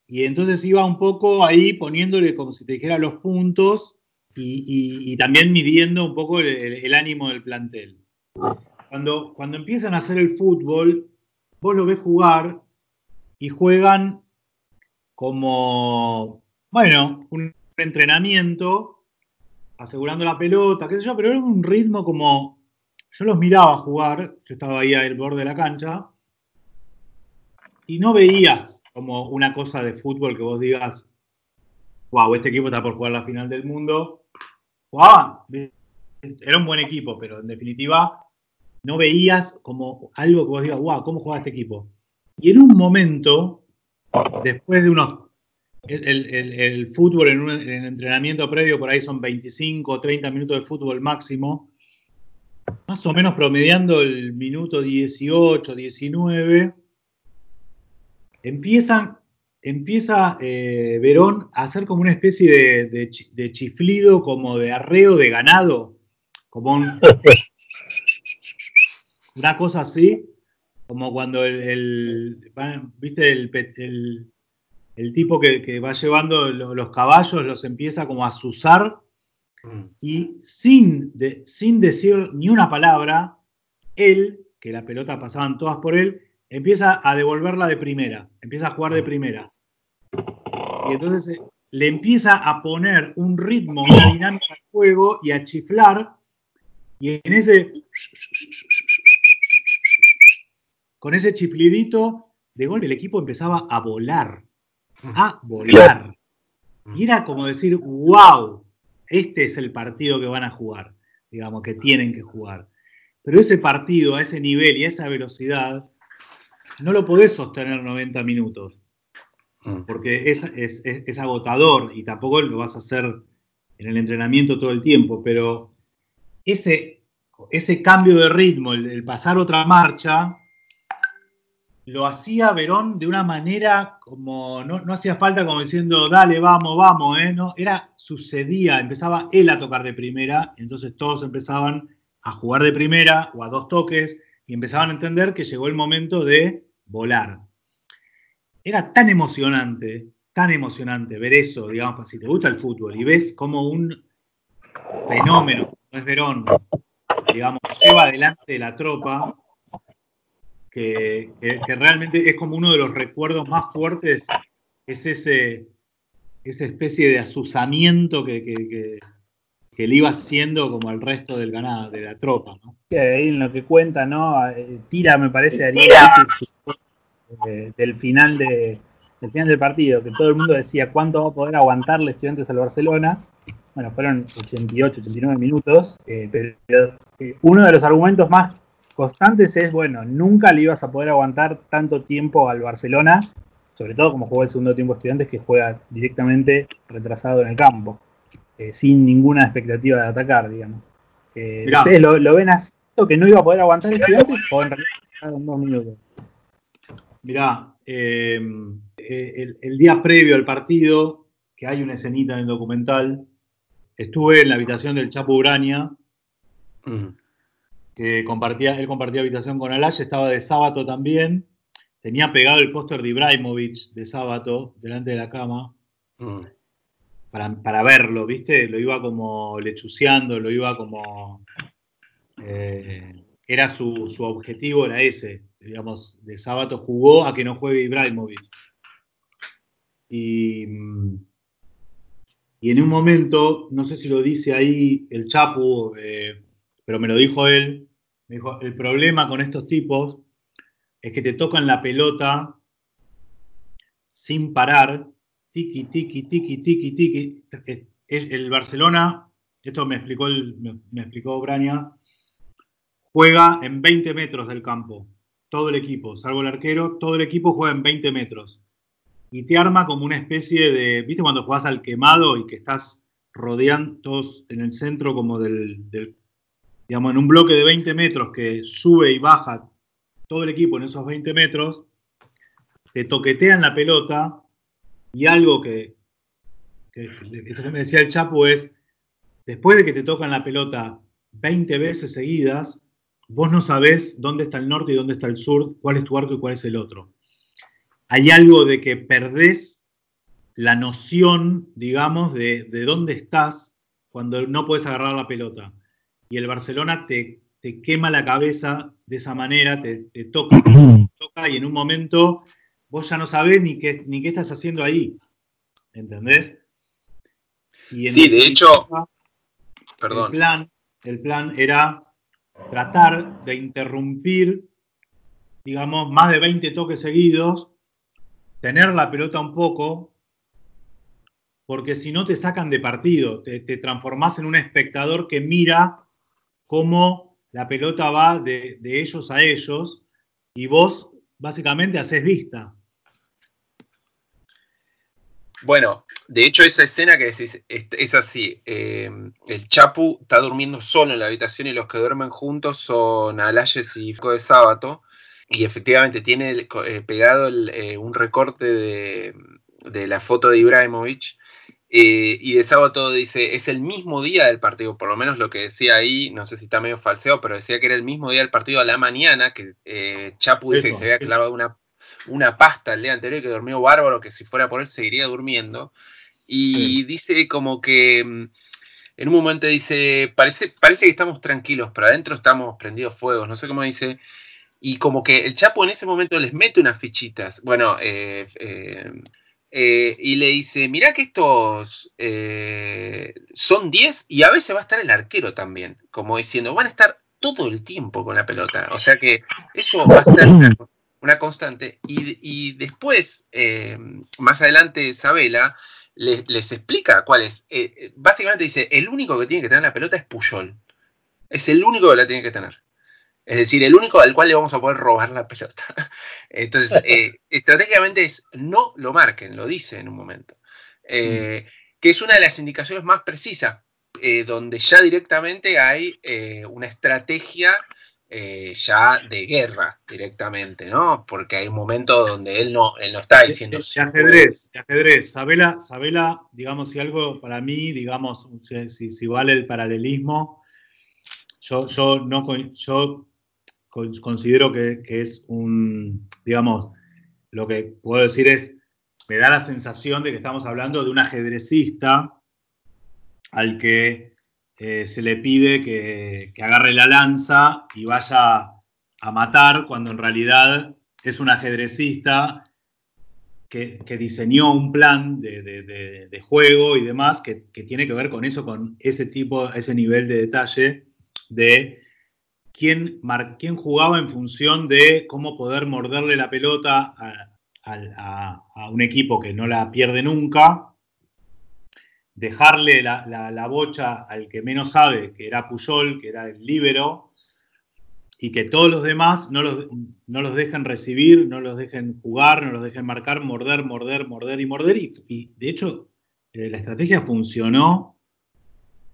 y entonces iba un poco ahí poniéndole como si te dijera los puntos y, también midiendo un poco el, ánimo del plantel. Cuando, cuando empiezan a hacer el fútbol, vos lo ves jugar y juegan como, bueno, un entrenamiento, asegurando la pelota, qué sé yo, pero era un ritmo como, yo los miraba jugar, yo estaba ahí al borde de la cancha, y no veías como una cosa de fútbol que vos digas, wow, este equipo está por jugar la final del mundo. Wow, era un buen equipo, pero en definitiva no veías como algo que vos digas, wow, ¿cómo juega este equipo? Y en un momento, después de unos el, fútbol en un entrenamiento previo por ahí son 25 o 30 minutos de fútbol máximo, más o menos promediando el minuto 18, 19, empiezan, empieza eh, Verón a hacer como una especie de, chiflido, como de arreo de ganado, como *laughs* una cosa así, como cuando el, viste el, el, tipo que, va llevando los caballos los empieza como a susar mm. y sin, sin decir ni una palabra, él, que la pelota pasaban todas por él, empieza a devolverla de primera, empieza a jugar de primera. Y entonces eh, le empieza a poner un ritmo, una dinámica al juego y a chiflar. Y en ese. Con ese chiflidito, de gol el equipo empezaba a volar. A volar. Y era como decir, wow, este es el partido que van a jugar, digamos, que tienen que jugar. Pero ese partido a ese nivel y a esa velocidad no lo podés sostener 90 minutos, mm. porque es, agotador y tampoco lo vas a hacer en el entrenamiento todo el tiempo, pero ese, ese cambio de ritmo, el, pasar otra marcha, lo hacía Verón de una manera como, no, hacía falta como diciendo, dale, vamos, vamos, ¿eh? No, era, sucedía, empezaba él a tocar de primera, entonces todos empezaban a jugar de primera o a dos toques y empezaban a entender que llegó el momento de volar. Era tan emocionante, tan emocionante ver eso, digamos, si te gusta el fútbol y ves como un fenómeno, no es Verón, digamos, lleva adelante de la tropa, que, realmente es como uno de los recuerdos más fuertes, es ese, esa especie de asusamiento que, le iba haciendo como al resto del ganado, de la tropa, ¿no? ahí en lo que cuenta, ¿no? Eh, tira, me parece, Ariel, del final de, el final del partido, que todo el mundo decía cuánto va a poder aguantarle estudiantes al Barcelona. Bueno, fueron 88, 89 minutos, eh, pero eh, uno de los argumentos más constantes es, bueno, nunca le ibas a poder aguantar tanto tiempo al Barcelona, sobre todo como jugó el segundo tiempo estudiantes, que juega directamente retrasado en el campo, eh, sin ninguna expectativa de atacar, digamos. ¿Ustedes lo, ven así, que no iba a poder aguantar estudiantes o en realidad en dos minutos? Mirá, el, día previo al partido, que hay una escenita en el documental, estuve en la habitación del Chapo Urania, mm compartía, él compartía habitación con Alash, estaba de sábado también, tenía pegado el póster de Ibrahimovic de sábado delante de la cama. Mm. Para, verlo, ¿viste? Lo iba como lechuceando, lo iba como. Eh, era su, objetivo, era ese. Digamos, de sábado jugó a que no juegue Ibrahimovic. Y, y en un momento, no sé si lo dice ahí el Chapu, eh, pero me lo dijo él, me dijo, el problema con estos tipos es que te tocan la pelota sin parar, tiki, tiki, tiki, tiki, tiki. El Barcelona, esto me explicó, me, explicó juega en 20 metros del campo, todo el equipo, salvo el arquero, todo el equipo juega en 20 metros. Y te arma como una especie de, ¿viste cuando jugás al quemado y que estás rodeando en el centro como del, del digamos, en un bloque de 20 metros que sube y baja todo el equipo en esos 20 metros, te toquetean la pelota y algo que, me decía el Chapo es, después de que te tocan la pelota 20 veces seguidas, vos no sabés dónde está el norte y dónde está el sur, cuál es tu arco y cuál es el otro. Hay algo de que perdés la noción, digamos, de, de dónde estás cuando no puedes agarrar la pelota y el Barcelona te, quema la cabeza de esa manera, te, toca, toca y en un momento vos ya no sabés ni qué, ni qué estás haciendo ahí. ¿Entendés? sí, de hecho, perdón. El plan, el plan era tratar de interrumpir, digamos, más de 20 toques seguidos, tener la pelota un poco, porque si no te sacan de partido, te, te transformás en un espectador que mira cómo la pelota va de, ellos a ellos y vos básicamente haces vista. Bueno, de hecho esa escena que decís es, así. Eh, el Chapu está durmiendo solo en la habitación y los que duermen juntos son Alayes y Fico de Sábato. Y efectivamente tiene eh, pegado eh, un recorte de, de, la foto de Ibrahimovic y de sábado dice, es el mismo día del partido, por lo menos lo que decía ahí, no sé si está medio falseo, pero decía que era el mismo día del partido a la mañana, que Chapu dice que se había clavado una, una pasta el día anterior que durmió bárbaro, que si fuera por él seguiría durmiendo. Y dice como que mm, en un momento dice, parece, parece que estamos tranquilos, pero adentro estamos prendidos fuegos, no sé cómo dice. Y como que el Chapo en ese momento les mete unas fichitas. Bueno, eh, eh, y le dice, mirá que estos eh, son 10 y a veces va a estar el arquero también, como diciendo, van a estar todo el tiempo con la pelota. O sea que eso va a ser *clears throat* una, constante. Y, después, eh, más adelante, Isabela les, les explica cuál es. básicamente dice, el único que tiene que tener la pelota es Puyol. Es el único que la tiene que tener. Es decir, el único al cual le vamos a poder robar la pelota. *laughs* Entonces, eh, *laughs* estratégicamente es no lo marquen, lo dice en un momento. Eh, mm. Que es una de las indicaciones más precisas, eh, donde ya directamente hay una estrategia ya de guerra directamente, ¿no? Porque hay un momento donde él no, él no está diciendo... De, ajedrez, de ajedrez. Sabela, Sabela, digamos, si algo para mí, digamos, si, si vale el paralelismo, yo, yo, no, yo considero que, es un, digamos, lo que puedo decir es, me da la sensación de que estamos hablando de un ajedrecista al que eh, se le pide que, agarre la lanza y vaya a matar, cuando en realidad es un ajedrecista que, diseñó un plan de, juego y demás que, que, tiene que ver con eso, con ese tipo, ese nivel de detalle de quién, jugaba en función de cómo poder morderle la pelota a, a, un equipo que no la pierde nunca, dejarle la, bocha al que menos sabe, que era Puyol, que era el líbero, y que todos los demás no los, no los dejen recibir, no los dejen jugar, no los dejen marcar, morder, morder, morder y morder. Y, de hecho, eh, la estrategia funcionó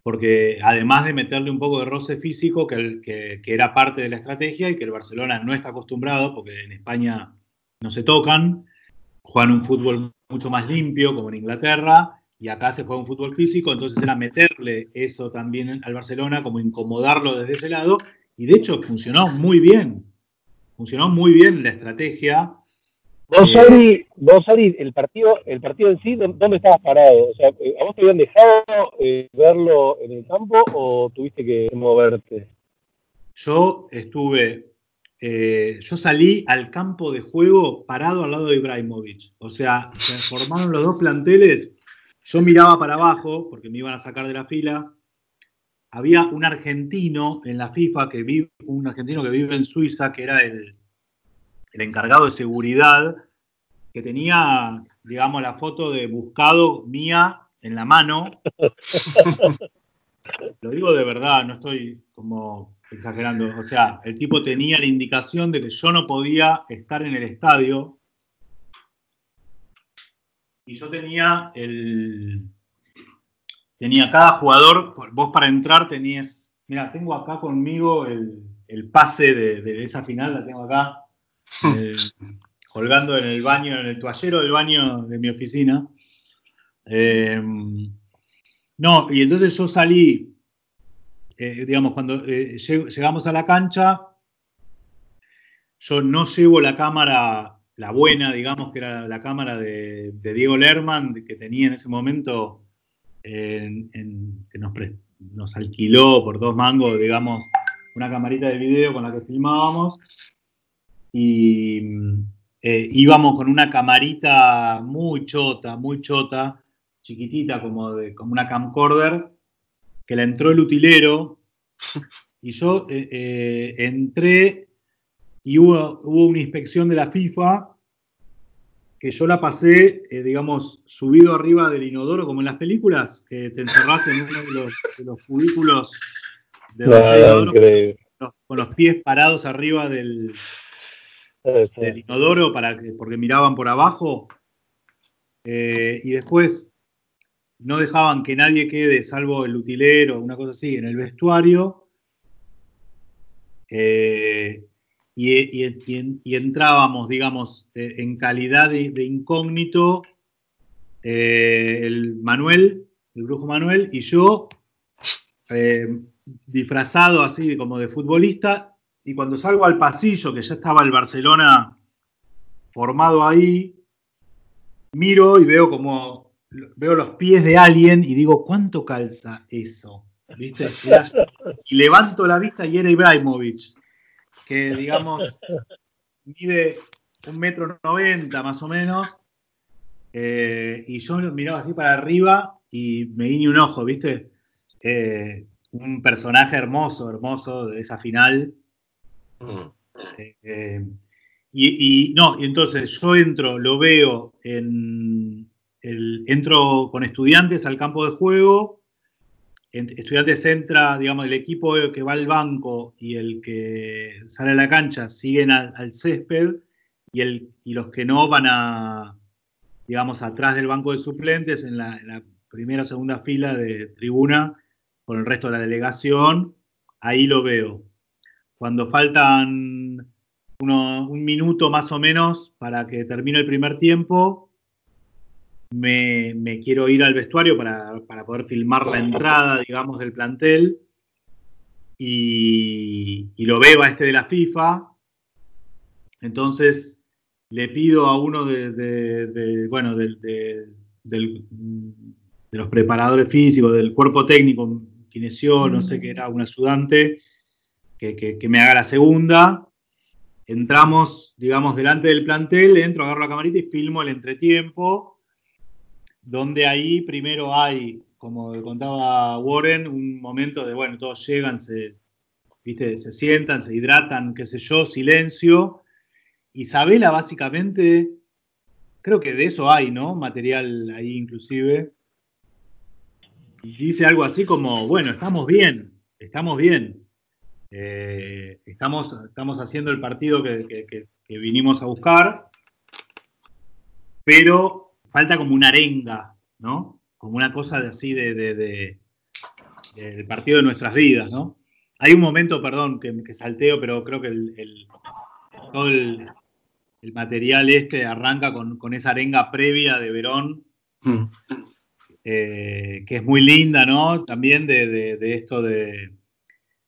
porque además de meterle un poco de roce físico, que, que, era parte de la estrategia y que el Barcelona no está acostumbrado, porque en España no se tocan, juegan un fútbol mucho más limpio, como en Inglaterra, y acá se juega un fútbol físico, entonces era meterle eso también al Barcelona, como incomodarlo desde ese lado, y de hecho funcionó muy bien, funcionó muy bien la estrategia. Vos, eh, Ari, el partido, el partido en sí, ¿dónde estabas parado? O sea, eh, ¿a vos te habían dejado eh, verlo en el campo o tuviste que moverte? Yo estuve, yo salí al campo de juego parado al lado de Ibrahimovic. O sea, se formaron los dos planteles. Yo miraba para abajo porque me iban a sacar de la fila había un argentino en la FIFA, que vive, un argentino que vive en Suiza, que era el, encargado de seguridad, que tenía, digamos, la foto de buscado mía en la mano. *laughs* Lo digo de verdad, no estoy como exagerando. O sea, el tipo tenía la indicación de que yo no podía estar en el estadio. Y yo tenía el, tenía cada jugador, vos para entrar tenías, mira, tengo acá conmigo el, pase de, esa final, la tengo acá, eh, colgando en el baño, en el toallero del baño de mi oficina. Eh, no, y entonces yo salí, eh, digamos, cuando llegamos a la cancha, yo no llevo la cámara, la buena, digamos, que era la cámara de, Diego Lerman, que tenía en ese momento que nos, alquiló por dos mangos, digamos, una camarita de video con la que filmábamos. Y eh, íbamos con una camarita muy chota, muy chota, chiquitita, como, de, como una camcorder, que la entró el utilero. Y yo eh, eh, entré y hubo, hubo una inspección de la FIFA que yo la pasé, eh, digamos, subido arriba del inodoro, como en las películas, que te encerrás en uno de los, de cubículos de inodoro, con, los, pies parados arriba del, inodoro para que, porque miraban por abajo. Eh, y después no dejaban que nadie quede, salvo el utilero, una cosa así, en el vestuario. Eh, y, entrábamos, digamos, eh, en calidad de, incógnito, eh, el Manuel, el brujo Manuel, y yo, eh, disfrazado así como de futbolista, y cuando salgo al pasillo, que ya estaba el Barcelona formado ahí, miro y veo como, veo los pies de alguien y digo, ¿cuánto calza eso? ¿Viste? *laughs* Y levanto la vista y era Ibrahimovic que digamos mide un metro noventa más o menos, eh, y yo miraba así para arriba y me guiñé un ojo, ¿viste? Eh, un personaje hermoso, hermoso de esa final. Mm. Eh, y, no, y entonces yo entro, lo veo en el, entro con estudiantes al campo de juego Estudiantes entra, digamos, el equipo que va al banco y el que sale a la cancha siguen al, césped y, el, y los que no van a, digamos, atrás del banco de suplentes en la, primera o segunda fila de tribuna con el resto de la delegación. Ahí lo veo. Cuando faltan un minuto más o menos para que termine el primer tiempo, me, quiero ir al vestuario para, poder filmar la entrada, digamos, del plantel. Y, lo veo a este de la FIFA. Entonces le pido a uno de, bueno, de, los preparadores físicos, del cuerpo técnico, kinesio, no sé qué era, un ayudante, que, que, me haga la segunda. Entramos, digamos, delante del plantel, entro, agarro la camarita y filmo el entretiempo donde ahí primero hay, como contaba Warren, un momento de, bueno, todos llegan, se, ¿viste? se sientan, se hidratan, qué sé yo, silencio. Isabela básicamente creo que de eso hay, ¿no? Material ahí inclusive. Dice algo así como, bueno, estamos bien, estamos bien. Eh, estamos, estamos haciendo el partido que, vinimos a buscar, pero falta como una arenga, ¿no? Como una cosa de así de, del partido de nuestras vidas, ¿no? Hay un momento, perdón, que, salteo, pero creo que todo el, material este arranca con, esa arenga previa de Verón, eh, que es muy linda, ¿no? También de esto de,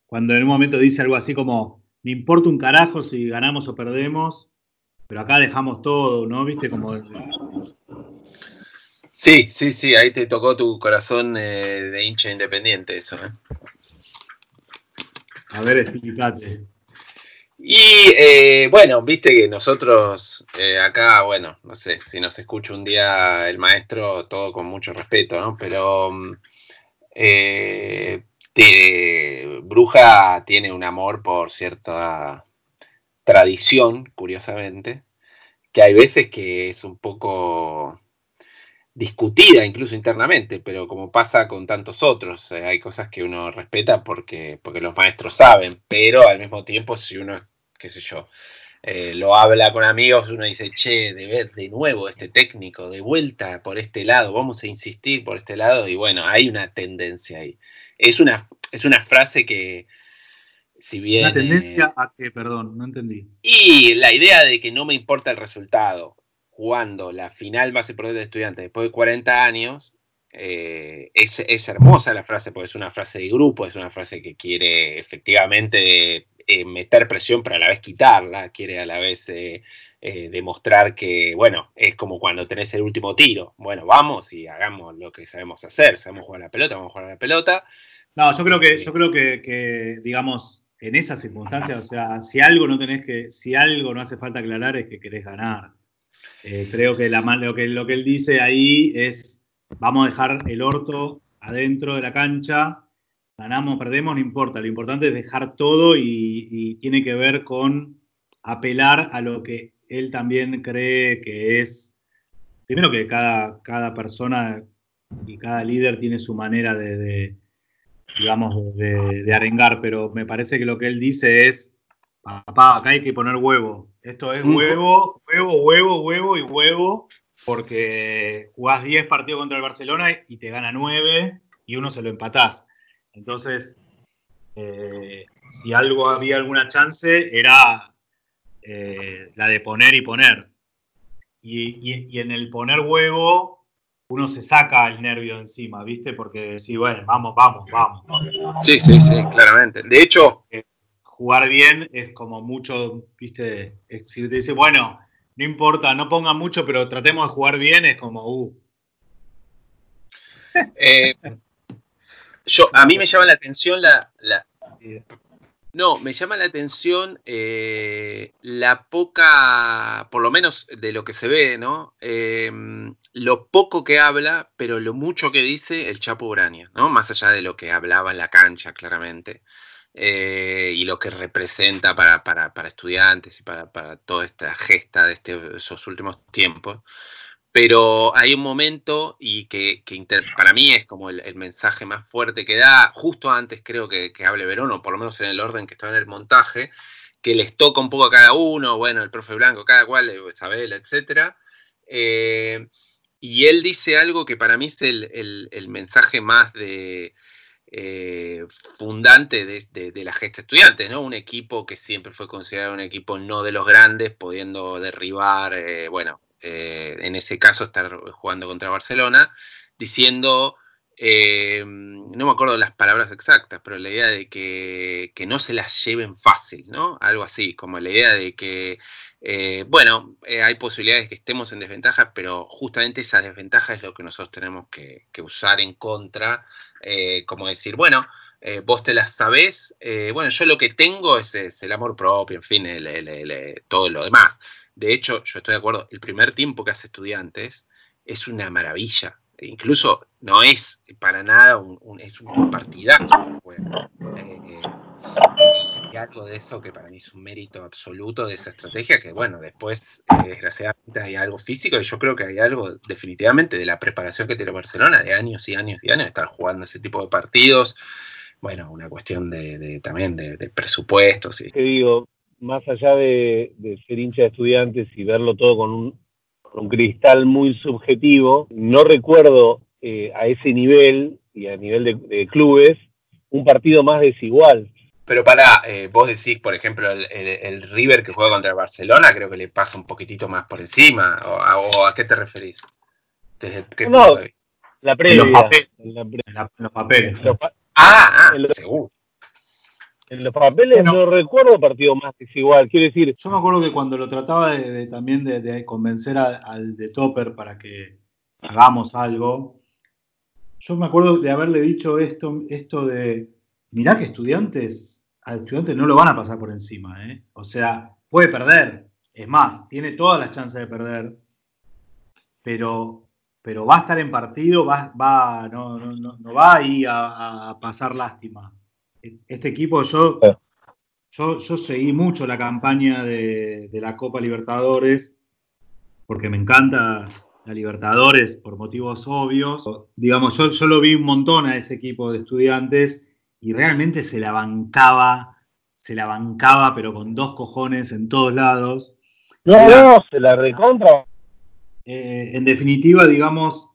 cuando en un momento dice algo así como, me importa un carajo si ganamos o perdemos, pero acá dejamos todo, ¿no? ¿Viste? Como... Sí, sí, sí, ahí te tocó tu corazón eh, de hincha independiente eso, ¿eh? A ver, explícate. Y eh, bueno, viste que nosotros eh, acá, bueno, no sé, si nos escucha un día el maestro, todo con mucho respeto, ¿no? Pero mm, Bruja tiene un amor por cierta tradición, curiosamente, que hay veces que es un poco discutida incluso internamente, pero como pasa con tantos otros, eh, hay cosas que uno respeta porque, porque los maestros saben, pero al mismo tiempo si uno, qué sé yo, eh, lo habla con amigos, uno dice, che, de ver de nuevo este técnico, de vuelta por este lado, vamos a insistir por este lado, y bueno, hay una tendencia ahí. Es una, es una frase que, si bien... ¿Una tendencia a qué? Perdón, no entendí. Y la idea de que no me importa el resultado, jugando la final base por de estudiantes después de 40 años, eh, es, hermosa la frase, porque es una frase de grupo, es una frase que quiere efectivamente eh, meter presión, pero a la vez quitarla, quiere a la vez eh, demostrar que, bueno, es como cuando tenés el último tiro. Bueno, vamos y hagamos lo que sabemos hacer, sabemos jugar la pelota, vamos a jugar la pelota. No, yo creo que, yo creo que, digamos, en esas circunstancias, o sea, si algo no tenés que, si algo no hace falta aclarar es que querés ganar. Eh, creo que, lo que él dice ahí es, vamos a dejar el orto adentro de la cancha, ganamos, perdemos, no importa, lo importante es dejar todo y, tiene que ver con apelar a lo que él también cree que es, primero que cada, cada persona y cada líder tiene su manera de digamos, de, arengar, pero me parece que lo que él dice es, papá, acá hay que poner huevo. Esto es huevo, huevo, huevo, huevo y huevo, porque jugás 10 partidos contra el Barcelona y te gana 9 y uno se lo empatás. Entonces, eh, si algo había alguna chance, era eh, la de poner y poner. y en el poner huevo, uno se saca el nervio encima, ¿viste? Porque sí, bueno, vamos, vamos, vamos. Sí, sí, sí, claramente. De hecho, eh, jugar bien es como mucho, ¿viste? Si te dice, bueno, no importa, no ponga mucho, pero tratemos de jugar bien, es como, uh. *laughs* Eh, yo, a mí me llama la atención la, no, me llama la atención eh, la poca, por lo menos de lo que se ve, ¿no? Em, lo poco que habla, pero lo mucho que dice el Chapo Urania, ¿no? Más allá de lo que hablaba en la cancha, claramente, eh, y lo que representa para, estudiantes y para, toda esta gesta de este, esos últimos tiempos pero hay un momento y que, para mí es como el, mensaje más fuerte que da, justo antes creo que, hable Verón, o por lo menos en el orden que está en el montaje, que les toca un poco a cada uno, bueno, el profe Blanco, cada cual, eh, Isabel, etc. Eh, y él dice algo que para mí es el, mensaje más de, eh, fundante de, la gesta estudiante, ¿no? Un equipo que siempre fue considerado un equipo no de los grandes, pudiendo derribar, bueno, eh, en ese caso estar jugando contra Barcelona, diciendo, eh, no me acuerdo las palabras exactas, pero la idea de que, no se las lleven fácil, ¿no? Algo así, como la idea de que, eh, bueno, hay posibilidades de que estemos en desventaja, pero justamente esa desventaja es lo que nosotros tenemos que, usar en contra, como decir, bueno, vos te las sabés, bueno, yo lo que tengo es, el amor propio, en fin, todo lo demás. De hecho, yo estoy de acuerdo, el primer tiempo que hace estudiantes es una maravilla. Incluso no es para nada un, es un partidazo. Eh, algo de eso que para mí es un mérito absoluto de esa estrategia, que bueno, después eh, desgraciadamente hay algo físico y yo creo que hay algo definitivamente de la preparación que tiene Barcelona de años y años y años, de estar jugando ese tipo de partidos. Bueno, una cuestión de, también de, presupuestos. Y... Te digo, más allá de, ser hincha de estudiantes y verlo todo con un, cristal muy subjetivo, no recuerdo eh, a ese nivel y a nivel de clubes un partido más desigual. Pero para, eh, vos decís, por ejemplo, el, River que juega contra el Barcelona, creo que le pasa un poquitito más por encima. ¿O a, qué te referís? no, la previa. Los papeles. los papeles. ah, ah seguro. En los papeles no recuerdo partido más desigual. Quiero decir. Yo me acuerdo que cuando lo trataba de, también de, convencer al de Topper para que hagamos algo, yo me acuerdo de haberle dicho esto, esto de, mirá que estudiantes, a estudiantes no lo van a pasar por encima, ¿eh? O sea, puede perder, es más, tiene todas las chances de perder, pero, pero va a estar en partido, va, va, no, no, no va ahí a, a, pasar lástima. Este equipo, yo, yo, yo seguí mucho la campaña de, de la Copa Libertadores, porque me encanta la Libertadores por motivos obvios. Digamos, yo, yo lo vi un montón a ese equipo de estudiantes y realmente se la bancaba, se la bancaba, pero con dos cojones en todos lados. No, no, se la recontra. Eh, en definitiva, digamos,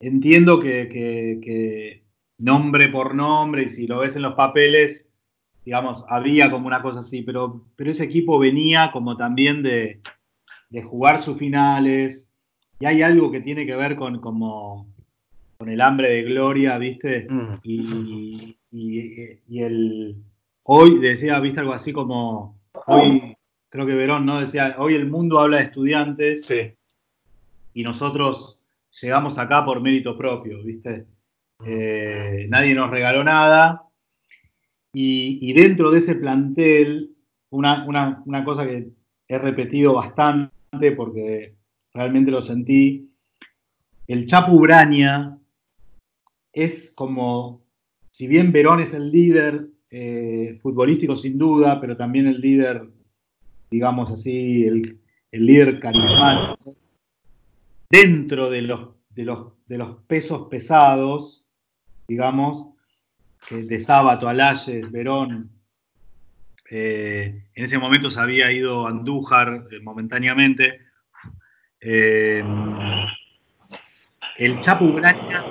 entiendo que, nombre por nombre, y si lo ves en los papeles, digamos, había como una cosa así, pero, pero ese equipo venía como también de, de jugar sus finales, y hay algo que tiene que ver con, como, con el hambre de gloria, ¿viste? Mm. Y, el. Hoy decía, ¿viste? Algo así como. Hoy, creo que Verón, ¿no? Decía, hoy el mundo habla de estudiantes. Sí. Y nosotros llegamos acá por mérito propio, ¿viste? Eh, nadie nos regaló nada. Y, dentro de ese plantel, una, una cosa que he repetido bastante porque realmente lo sentí. El Chapu Braña es como, si bien Verón es el líder eh, futbolístico sin duda, pero también el líder, digamos así, el, líder carismático, dentro de los, pesos pesados, digamos, que de Sábato, Alayes, Verón, eh, en ese momento se había ido Andújar eh, momentáneamente, el Chapu Graña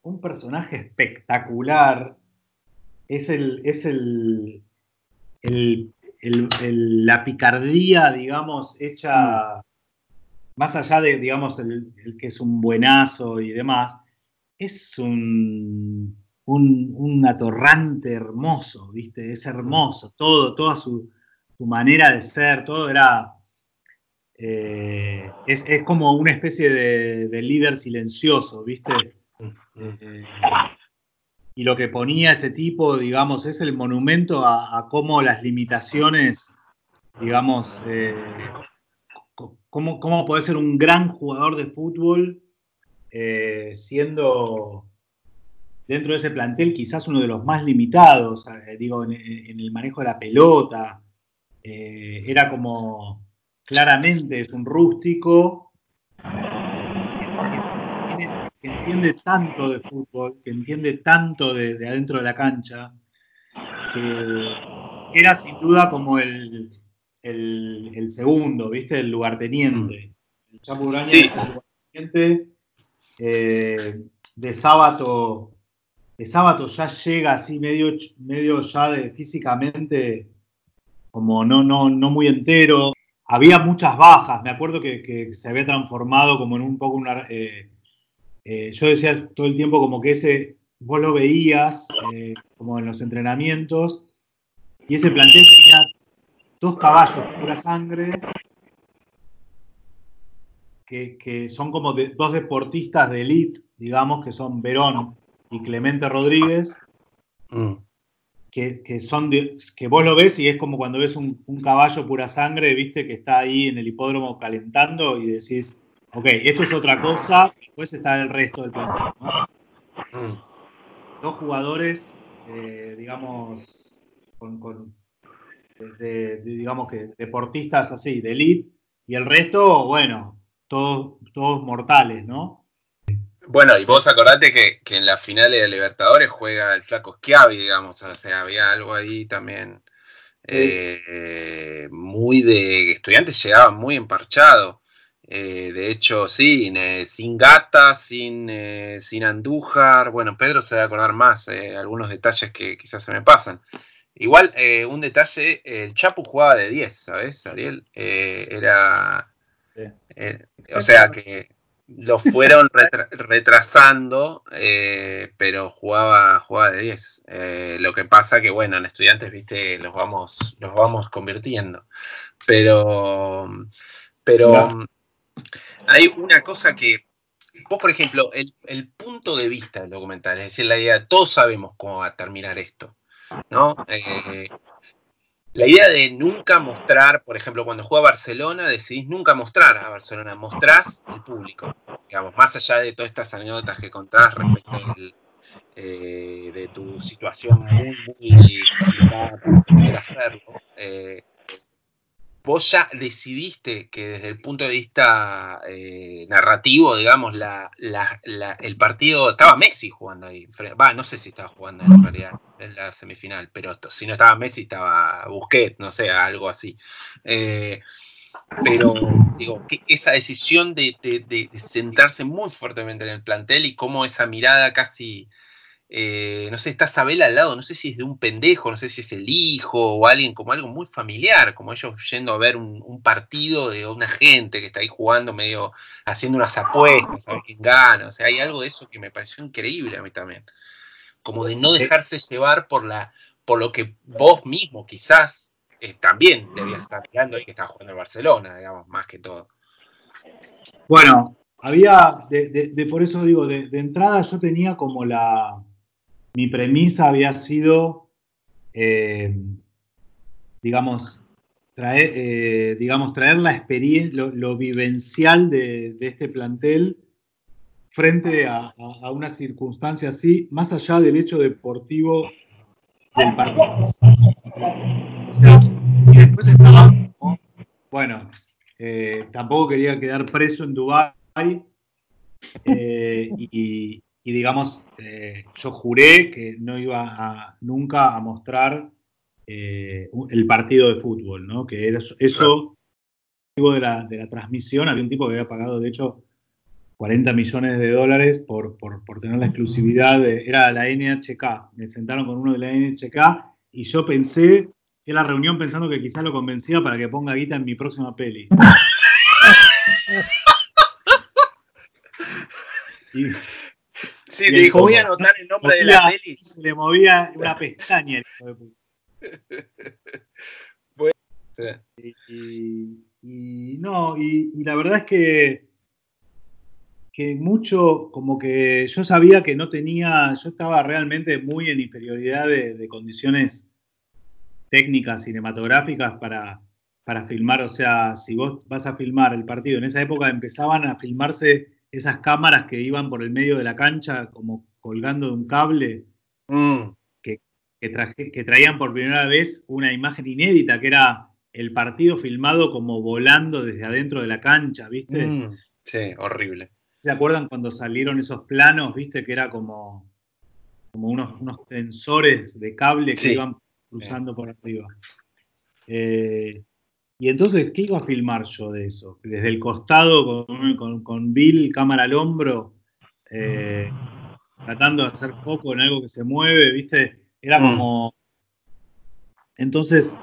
es un personaje espectacular. Es el. Es el, la picardía, digamos, hecha. Más allá de, digamos, el, que es un buenazo y demás, es un, un, atorrante hermoso, ¿viste? Es hermoso, todo, toda su, su manera de ser, todo era eh, es, como una especie de, líder silencioso, ¿viste? Eh, y lo que ponía ese tipo, digamos, es el monumento a, cómo las limitaciones, digamos, eh, cómo, cómo puede ser un gran jugador de fútbol siendo dentro de ese plantel quizás uno de los más limitados, digo, en, el manejo de la pelota. era como claramente es un rústico que, entiende tanto de fútbol, que entiende tanto de, adentro de la cancha, que era sin duda como el, segundo, ¿viste? El lugarteniente. El Chapo sí. el lugarteniente. Eh, de sábado, de sábado ya llega así medio, medio ya de, físicamente como no, no, no muy entero había muchas bajas. Me acuerdo que, se había transformado como en un poco una. Eh, eh, yo decía todo el tiempo como que ese. Vos lo veías eh, como en los entrenamientos y ese plantel tenía dos caballos pura sangre que, son como dos deportistas de elite, digamos, que son Verón y Clemente Rodríguez. Mm que, son que vos lo ves y es como cuando ves un, caballo pura sangre, viste, que está ahí en el hipódromo calentando y decís, ok, esto es otra cosa, después está el resto del plantel. Mm. Dos jugadores, eh, digamos, con, digamos que deportistas así, de elite, y el resto, bueno, todos, todos mortales, ¿no? Bueno, y vos acordate que, en la final de Libertadores juega el flaco Schiavi, digamos, o sea, había algo ahí también eh, muy de estudiantes llegaban muy emparchados. Eh, de hecho, sí, eh, sin Gata, sin, sin Andújar. Bueno, Pedro se va a acordar más, algunos detalles que quizás se me pasan. Igual, un detalle, el Chapu jugaba de 10, ¿sabes, Ariel? era... o sea que lo fueron *laughs* retrasando, eh, pero jugaba, jugaba de 10. Eh, lo que pasa que, bueno, en estudiantes, viste, los vamos, los vamos convirtiendo. Pero, pero hay una cosa que, vos, por ejemplo, el, punto de vista del documental, es decir, la idea, todos sabemos cómo va a terminar esto, ¿no? Eh, la idea de nunca mostrar, por ejemplo, cuando juega Barcelona, decidís nunca mostrar a Barcelona, mostrás al público. Digamos, más allá de todas estas anécdotas que contás respecto eh, de tu situación muy, muy complicada para poder hacerlo. Eh, vos ya decidiste que desde el punto de vista eh, narrativo, digamos, el partido, estaba Messi jugando ahí, va, no sé si estaba jugando en realidad en la semifinal, pero si no estaba Messi estaba Busquets, no sé, algo así. Eh, pero digo, que esa decisión de, de, muy fuertemente en el plantel y cómo esa mirada casi eh, no sé, está Sabela al lado, no sé si es de un pendejo, no sé si es el hijo o alguien como algo muy familiar, como ellos yendo a ver un, partido de una gente que está ahí jugando medio, haciendo unas apuestas, a ver quién gana, o sea, hay algo de eso que me pareció increíble a mí también, como de no dejarse llevar por, la, por lo que vos mismo quizás eh, también debías estar mirando ahí que estaba jugando en Barcelona, digamos, más que todo. Bueno, había, de, por eso digo, de entrada yo tenía como la, mi premisa había sido, eh, digamos, traer, eh, digamos, traer la experiencia, lo, vivencial de, este plantel frente a, una circunstancia así, más allá del hecho deportivo del partido. O sea, después estaba, bueno, eh, tampoco quería quedar preso en Dubái y, y digamos, eh, yo juré que no iba a, nunca a mostrar eh, el partido de fútbol, ¿no? Que era eso, de, la, de la transmisión, había un tipo que había pagado, de hecho, 40 millones de dólares por, por, tener la exclusividad, de, era la NHK, me sentaron con uno de la NHK y yo pensé, que la reunión pensando que quizás lo convencía para que ponga guita en mi próxima peli. *laughs* y, Sí, te dijo, voy a anotar el nombre de la peli. Se le movía una pestaña. *laughs* y, no, y, la verdad es que, que mucho, como que yo sabía que no tenía, yo estaba realmente muy en inferioridad de, condiciones técnicas cinematográficas para, para filmar, o sea, si vos vas a filmar el partido, en esa época empezaban a filmarse esas cámaras que iban por el medio de la cancha como colgando de un cable, mm. que, que, traían por primera vez una imagen inédita, que era el partido filmado como volando desde adentro de la cancha, ¿viste? Mm. Sí, horrible. ¿Se acuerdan cuando salieron esos planos, viste? Que era como, como unos, unos tensores de cable que iban cruzando por arriba. Eh, y entonces, ¿qué iba a filmar yo de eso? Desde el costado, con, Bill, cámara al hombro, eh, tratando de hacer foco en algo que se mueve, ¿viste? Era mm. como. Entonces,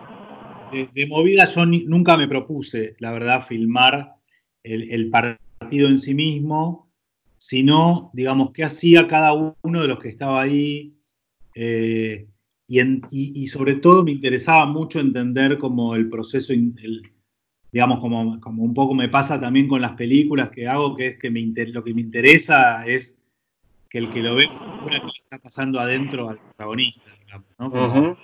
de, movida yo nunca me propuse, la verdad, filmar el, partido en sí mismo, sino, digamos, qué hacía cada uno de los que estaba ahí. Eh, y, sobre todo me interesaba mucho entender como el proceso, digamos, como, como, un poco me pasa también con las películas que hago, que es que me lo que me interesa es que el que lo ve que le está pasando adentro al protagonista, digamos, ¿no?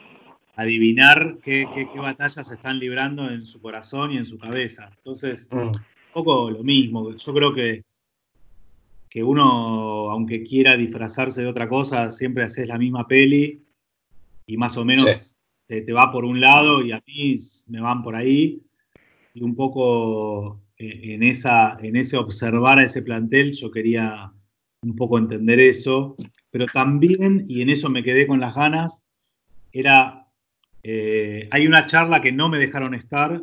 adivinar qué, qué, batallas se están librando en su corazón y en su cabeza. Entonces, mm. un poco lo mismo. Yo creo que, que uno, aunque quiera disfrazarse de otra cosa, siempre haces la misma peli y más o menos te, va por un lado y a mí me van por ahí. Y un poco eh, en, esa, en ese observar a ese plantel yo quería un poco entender eso, pero también, y en eso me quedé con las ganas, era, eh, hay una charla que no me dejaron estar,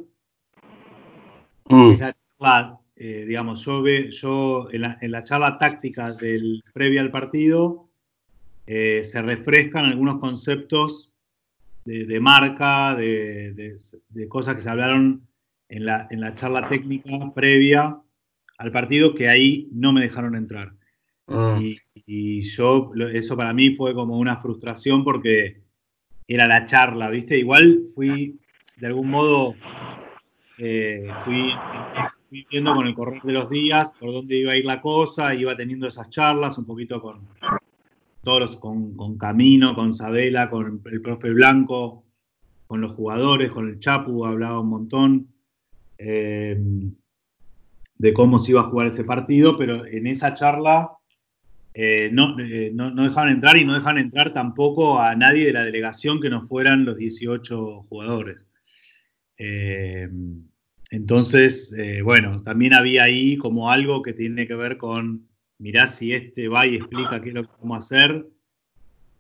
mm. la charla, eh, digamos, yo, yo en, la, charla táctica del previa al partido, se refrescan algunos conceptos de, marca, de, cosas que se hablaron en la, en la, charla técnica previa al partido que ahí no me dejaron entrar. Ah. Y, yo, eso para mí fue como una frustración porque era la charla, ¿viste? Igual fui, de algún modo, eh, fui, fui viendo con el correr de los días por dónde iba a ir la cosa, iba teniendo esas charlas un poquito con, todos con, Camino, con Sabela, con el profe Blanco, con los jugadores, con el Chapu, hablaba un montón eh, de cómo se iba a jugar ese partido, pero en esa charla eh, eh, no, no, dejaban entrar y no dejaban entrar tampoco a nadie de la delegación que no fueran los 18 jugadores. entonces, bueno, también había ahí como algo que tiene que ver con mirá si este va y explica qué es lo que vamos a hacer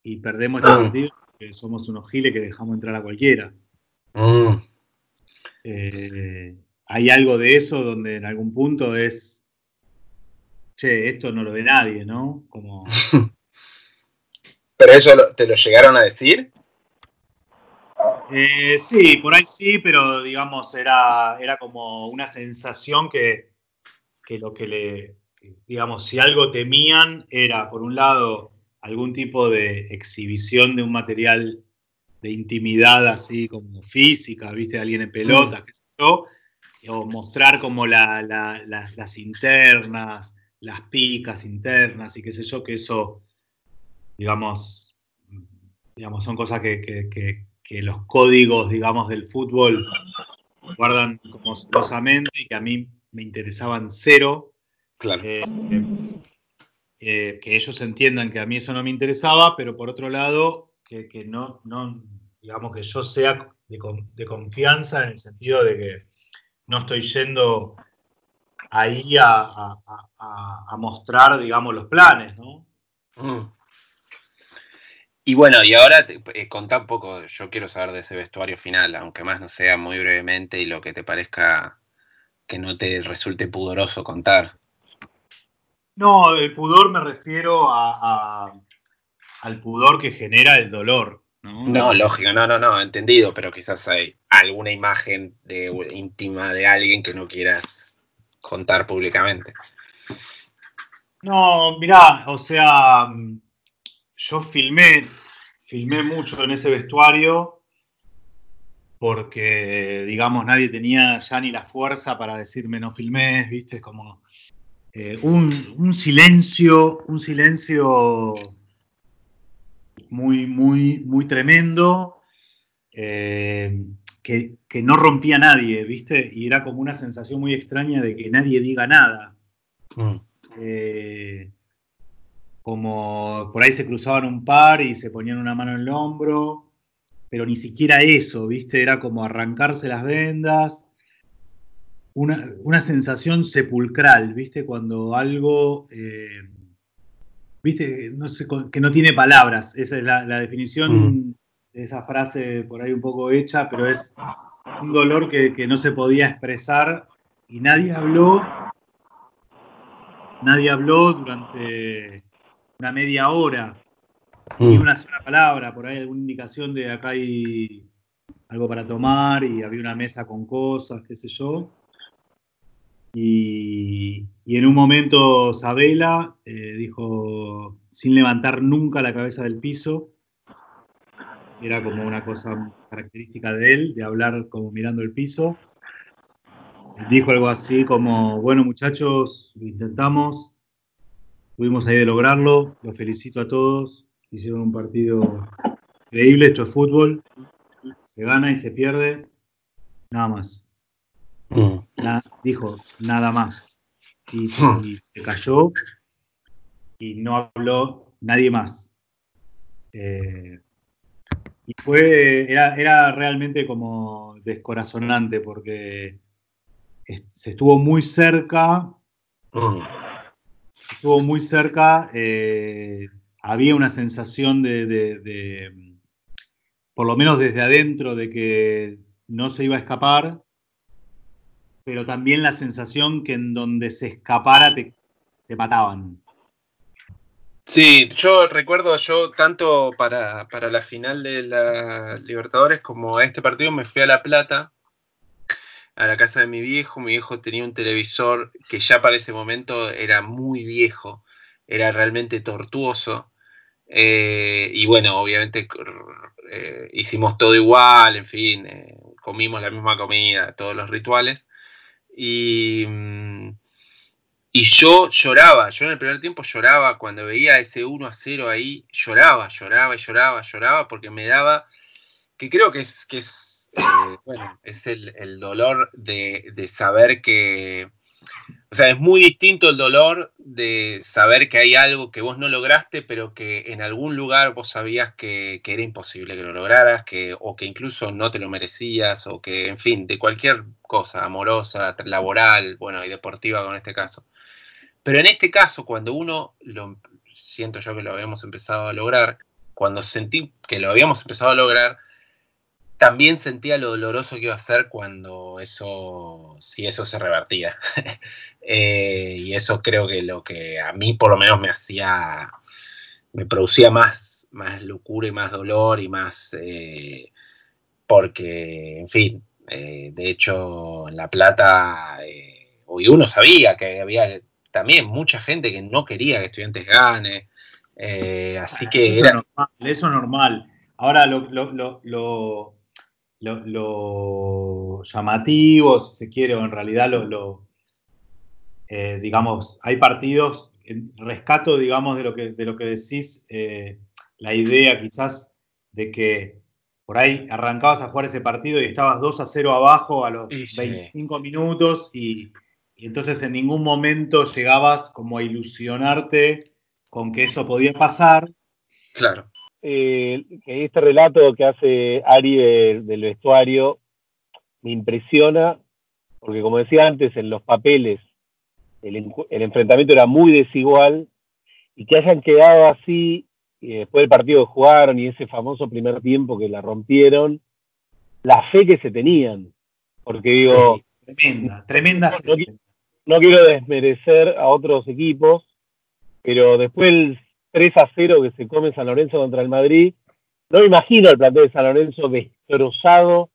y perdemos este partido porque somos unos giles que dejamos entrar a cualquiera. Ah. Eh, hay algo de eso donde en algún punto es, che, esto no lo ve nadie, ¿no? Como... *laughs* ¿Pero eso te lo llegaron a decir? Eh, sí, por ahí sí, pero digamos, era, era como una sensación que, que lo que le, digamos, si algo temían era, por un lado, algún tipo de exhibición de un material de intimidad así como física, viste, alguien en pelotas, qué sé yo, o mostrar como las internas, las picas internas y qué sé yo, que eso, digamos, digamos son cosas que, los códigos, digamos, del fútbol guardan como celosamente y que a mí me interesaban cero, Claro. Eh, eh, que ellos entiendan que a mí eso no me interesaba, pero por otro lado, que, no, no, digamos que yo sea de, confianza en el sentido de que no estoy yendo ahí a, mostrar, digamos, los planes, ¿no? Mm. Y bueno, y ahora eh, contá un poco, yo quiero saber de ese vestuario final, aunque más no sea muy brevemente y lo que te parezca que no te resulte pudoroso contar. No, el pudor me refiero a, al pudor que genera el dolor. ¿no? lógico, no, no, no, entendido, pero quizás hay alguna imagen de, íntima de alguien que no quieras contar públicamente. No, mirá, o sea, yo filmé, filmé mucho en ese vestuario porque, digamos, nadie tenía ya ni la fuerza para decirme no filmé, viste, como eh, un, silencio, un silencio muy, muy, muy tremendo, eh, que, no rompía nadie, ¿viste? Y era como una sensación muy extraña de que nadie diga nada. Mm. Eh, como por ahí se cruzaban un par y se ponían una mano en el hombro, pero ni siquiera eso, ¿viste? Era como arrancarse las vendas una, sensación sepulcral, ¿viste? Cuando algo, eh, ¿viste? No sé, que no tiene palabras. Esa es la, definición mm. de esa frase por ahí un poco hecha, pero es un dolor que, no se podía expresar y nadie habló. Nadie habló durante una media hora, ni mm. una sola palabra, por ahí alguna indicación de acá hay algo para tomar y había una mesa con cosas, qué sé yo. Y, en un momento Sabela eh, dijo, sin levantar nunca la cabeza del piso, era como una cosa característica de él, de hablar como mirando el piso. Dijo algo así como, bueno muchachos, lo intentamos, tuvimos ahí de lograrlo, los felicito a todos, hicieron un partido increíble, esto es fútbol, se gana y se pierde, nada más. Mm. dijo nada más. Hmm. Y, se cayó y no habló nadie más. Eh, Y fue, era, era realmente como descorazonante porque se estuvo muy cerca. Mm. Estuvo muy cerca. Eh, había una sensación de, por lo menos desde adentro, de que no se iba a escapar, pero también la sensación que en donde se escapara te, te mataban. Sí, yo recuerdo, yo tanto para, para, la final de la Libertadores como a este partido me fui a La Plata, a la casa de mi viejo. Mi viejo tenía un televisor que ya para ese momento era muy viejo, era realmente tortuoso. Eh, y bueno, obviamente eh, hicimos todo igual, en fin, eh, comimos la misma comida, todos los rituales. Y, mm, y yo lloraba, yo en el primer tiempo lloraba cuando veía ese 1 a 0 ahí, lloraba, lloraba lloraba, lloraba, porque me daba, que creo que es, que es, bueno, es el, dolor de, de saber que, o sea, es muy distinto el dolor de saber que hay algo que vos no lograste, pero que en algún lugar vos sabías que, era imposible que lo lograras, que, o que incluso no te lo merecías, o que, en fin, de cualquier cosa, amorosa, laboral, bueno, y deportiva con este caso. Pero en este caso, cuando uno, lo siento yo que lo habíamos empezado a lograr, cuando sentí que lo habíamos empezado a lograr, también sentía lo doloroso que iba a ser cuando eso, si eso se revertía. *laughs* Eh, y eso creo que lo que a mí por lo menos me hacía, me producía más, más locura y más dolor y más, eh, porque, en fin, eh, de hecho en La Plata, hoy uno sabía que había también mucha gente que no quería que estudiantes gane. así que eso era... Normal, eso es normal. Ahora lo, lo lo, llamativo, si se quiere, o en realidad lo, eh, digamos, hay partidos, rescato, digamos, de lo que, de lo que decís, eh, la idea quizás de que por ahí arrancabas a jugar ese partido y estabas 2 a 0 abajo a los 25 minutos y, y, entonces en ningún momento llegabas como a ilusionarte con que eso podía pasar. Claro eh, este relato que hace Ari del, vestuario me impresiona, porque como decía antes, en los papeles el, enfrentamiento era muy desigual y que hayan quedado así y después del partido que jugaron y ese famoso primer tiempo que la rompieron, la fe que se tenían. Porque digo, tremenda, tremenda. No, no, quiero desmerecer a otros equipos, pero después 3 a 0 que se come San Lorenzo contra el Madrid. No me imagino el plantel de San Lorenzo destrozado,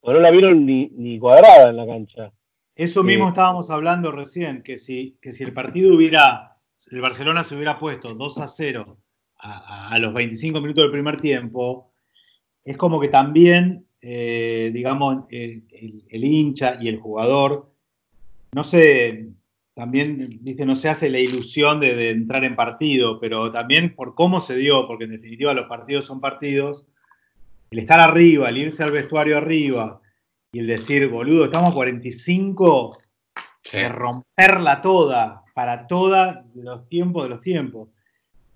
o no la vieron ni, cuadrada en la cancha. Eso mismo eh, estábamos hablando recién, que si, que si el partido hubiera, el Barcelona se hubiera puesto 2 a 0 a, los 25 minutos del primer tiempo, es como que también, eh, digamos, el, el, hincha y el jugador, no sé, también, viste, no se hace la ilusión de, entrar en partido, pero también por cómo se dio, porque en definitiva los partidos son partidos, el estar arriba, el irse al vestuario arriba y el decir, boludo, estamos a 45, de romperla toda, para toda los tiempos de los tiempos.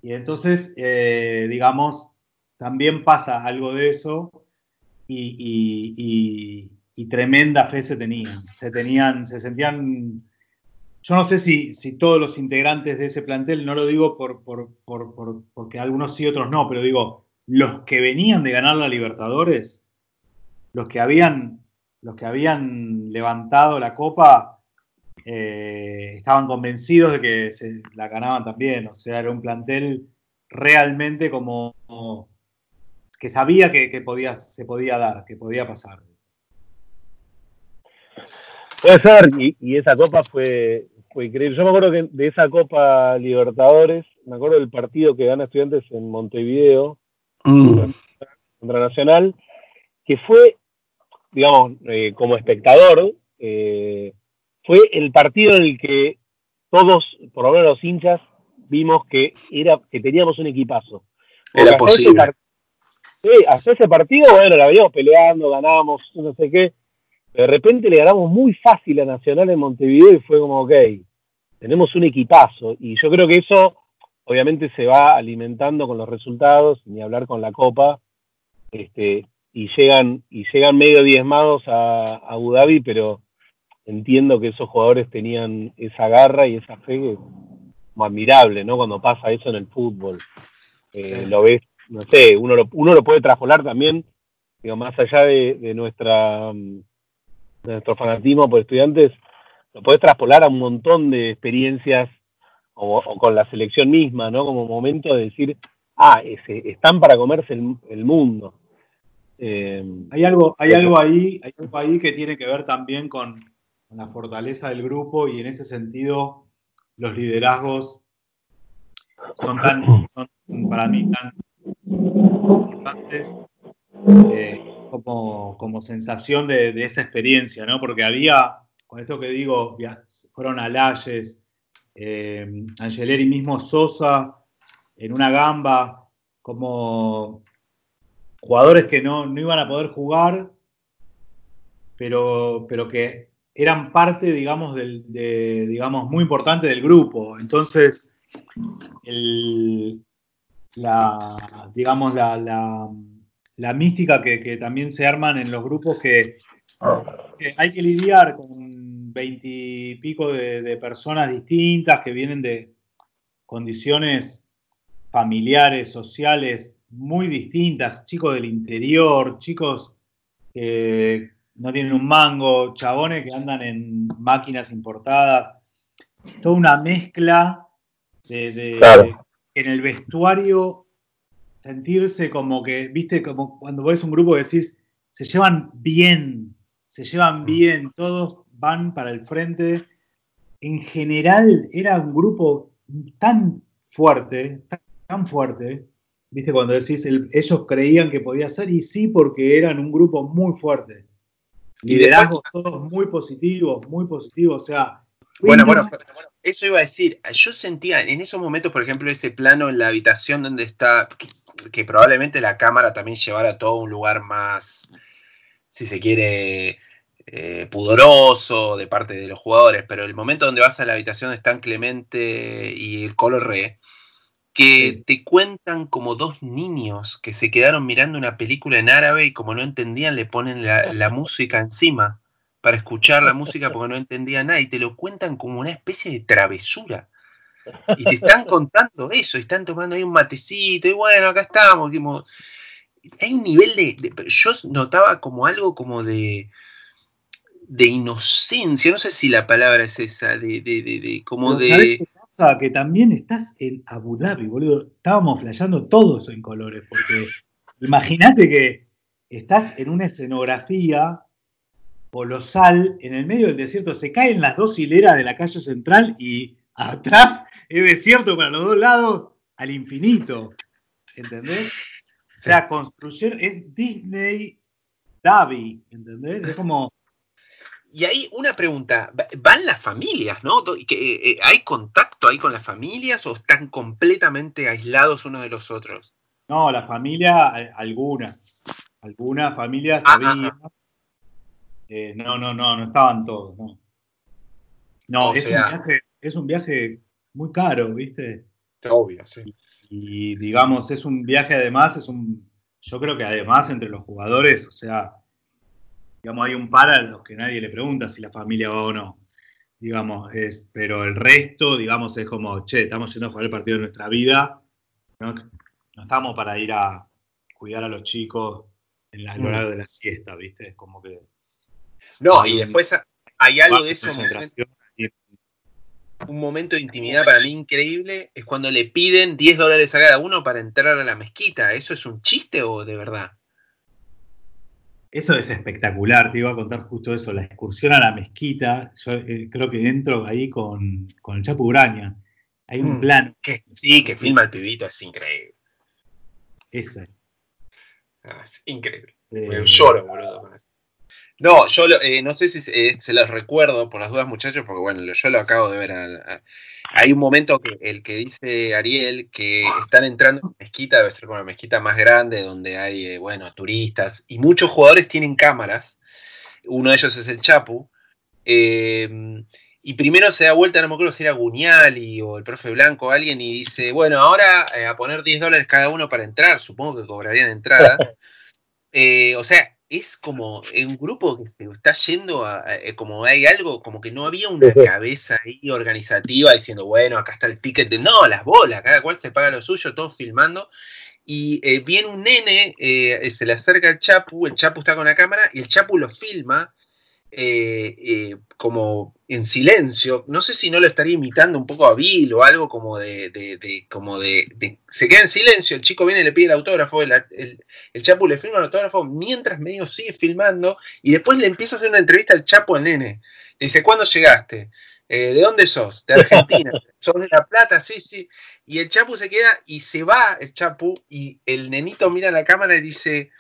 Y entonces, eh, digamos, también pasa algo de eso y, y tremenda fe se tenían. Se tenían, se sentían yo no sé si, si, todos los integrantes de ese plantel, no lo digo por, porque algunos sí, otros no, pero digo, los que venían de ganar la Libertadores, los que habían, los que habían levantado la copa, eh, estaban convencidos de que se la ganaban también. O sea, era un plantel realmente como que sabía que, podía, se podía dar, que podía pasar. Puede ser, y, esa copa fue, fue increíble. Yo me acuerdo que de esa Copa Libertadores, me acuerdo del partido que gana Estudiantes en Montevideo mm. contra Nacional, que fue, digamos, eh, como espectador, eh, fue el partido en el que todos, por lo menos los hinchas, vimos que era que teníamos un equipazo. era posible. sí, hasta ese partido, bueno, la veíamos peleando, ganábamos, no sé qué de repente le ganamos muy fácil a Nacional en Montevideo y fue como, ok, tenemos un equipazo. Y yo creo que eso obviamente se va alimentando con los resultados, ni hablar con la Copa. este, y llegan, y llegan medio diezmados a, a Abu Dhabi, pero entiendo que esos jugadores tenían esa garra y esa fe como admirable, ¿no? Cuando pasa eso en el fútbol. Eh, lo ves, no sé, uno lo, uno lo puede traspolar también, digo, más allá de, nuestra de nuestro fanatismo por estudiantes, lo puedes traspolar a un montón de experiencias o, con la selección misma, ¿no? Como momento de decir, ah, ese, están para comerse el, mundo. Eh, hay algo, hay algo ahí, hay algo ahí que tiene que ver también con, la fortaleza del grupo y en ese sentido los liderazgos son tan, son para mí tan importantes eh, como, como, sensación de, esa experiencia, ¿no? Porque había, con esto que digo, fueron Alayes, eh, Angeleri mismo Sosa, en una gamba, como jugadores que no, no iban a poder jugar, pero, pero que eran parte, digamos, del, de, digamos, muy importante del grupo. Entonces, la, digamos, la, mística que, también se arman en los grupos que, hay que lidiar con veintipico de, de personas distintas que vienen de condiciones familiares, sociales muy distintas, chicos del interior, chicos que no tienen un mango, chabones que andan en máquinas importadas, toda una mezcla de, en el vestuario sentirse como que, viste, como cuando ves un grupo decís, se llevan bien, se llevan mm. bien, todos van para el frente. En general era un grupo tan fuerte, tan fuerte, viste, cuando decís, ellos creían que podía ser, y sí, porque eran un grupo muy fuerte liderazgos todos muy positivos, muy positivos, o sea... Bueno, bueno, eso iba a decir, yo sentía en esos momentos, por ejemplo, ese plano en la habitación donde está, que, probablemente la cámara también llevara todo a un lugar más, si se quiere, eh, pudoroso de parte de los jugadores, pero el momento donde vas a la habitación de Stan Clemente y el Color Re, que te cuentan como dos niños que se quedaron mirando una película en árabe y como no entendían le ponen la, *laughs* música encima para escuchar la música *laughs* porque no entendían nada y te lo cuentan como una especie de travesura. Y te están contando eso, y están tomando ahí un matecito y bueno, acá estamos. hay un nivel de, Yo notaba como algo como de de inocencia, no sé si la palabra es esa, de, de, de, como de que también estás en Abu Dhabi, boludo. Estábamos flasheando todos en colores, porque imagínate que estás en una escenografía colosal en el medio del desierto. Se caen las dos hileras de la calle central y atrás es desierto para los dos lados al infinito. ¿Entendés? O sea, construyeron, es Disney Dhabi, ¿entendés? Es como y ahí una pregunta, ¿van las familias, no? Eh, eh, ¿Hay contacto ahí con las familias o están completamente aislados unos de los otros? No, la familia, algunas, algunas familias ah, había. Ah, ah. Eh, no, no, no, no estaban todos, no. No, es, un viaje, es un viaje muy caro, ¿viste? Obvio, sí. Y digamos, es un viaje además, es un, yo creo que además entre los jugadores, o sea, digamos, hay un par a los que nadie le pregunta si la familia va o no. Digamos, es, pero el resto, digamos, es como, che, estamos yendo a jugar el partido de nuestra vida. No, estamos para ir a cuidar a los chicos en la, mm. de la siesta, ¿viste? Es como que. No, y después hay algo de eso. Un momento de intimidad para mí increíble es cuando le piden 10 dólares a cada uno para entrar a la mezquita. ¿Eso es un chiste o de verdad? Eso es espectacular, te iba a contar justo eso, la excursión a la mezquita, yo eh, creo que entro ahí con, el Chapu Uraña. Hay un mm. plan. sí, que filma el pibito, es increíble. Ese. Ah, es increíble. Eh, lloro, boludo. No, yo eh, no sé si se los recuerdo por las dudas, muchachos, porque bueno, yo lo acabo de ver a, hay un momento que el que dice Ariel que están entrando en mezquita, debe ser como la mezquita más grande, donde hay, eh, bueno, turistas, y muchos jugadores tienen cámaras. Uno de ellos es el Chapu. Em, y primero se da vuelta, no me acuerdo si era Guñali o el profe Blanco o alguien, y dice, bueno, ahora eh, a poner 10 dólares cada uno para entrar, supongo que cobrarían entrada. *laughs* eh, o sea, es como un grupo que se está yendo a, eh, como hay algo, como que no había una cabeza ahí organizativa diciendo, bueno, acá está el ticket de, no, las bolas, cada cual se paga lo suyo, todos filmando. Y eh, viene un nene, se le acerca al Chapu, el Chapu está con la cámara y el Chapu lo filma eh, eh, como en silencio. No sé si no lo estaría imitando un poco a Bill o algo como de, como de, Se queda en silencio, el chico viene y le pide el autógrafo, el, el, Chapu le firma el autógrafo mientras medio sigue filmando y después le empieza a hacer una entrevista al Chapu al nene. Le dice, ¿cuándo llegaste? Eh, ¿De dónde sos? De Argentina. *laughs* ¿Sos de La Plata? Sí, sí. Y el Chapu se queda y se va el Chapu y el nenito mira a la cámara y dice,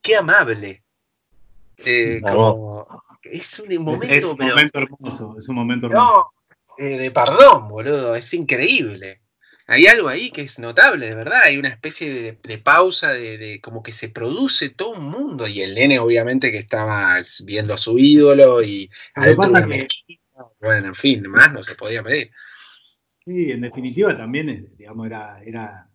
qué amable. como, es un momento, es, un momento hermoso, es un momento hermoso. No, eh, de perdón, boludo, es increíble. Hay algo ahí que es notable, de verdad. Hay una especie de, pausa, de, como que se produce todo un mundo. Y el nene, obviamente, que estaba viendo a su ídolo y. pasa que... Bueno, en fin, más no se podía pedir. Sí, en definitiva también, digamos, era, era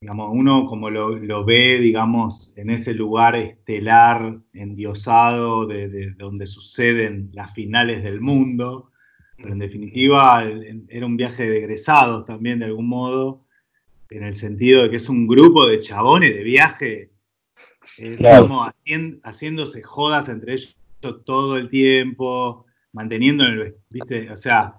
digamos, uno como lo, ve, digamos, en ese lugar estelar, endiosado, de, donde suceden las finales del mundo, pero en definitiva era un viaje de egresados también de algún modo, en el sentido de que es un grupo de chabones de viaje, eh, digamos, haciéndose jodas entre ellos todo el tiempo, manteniendo el, viste, o sea,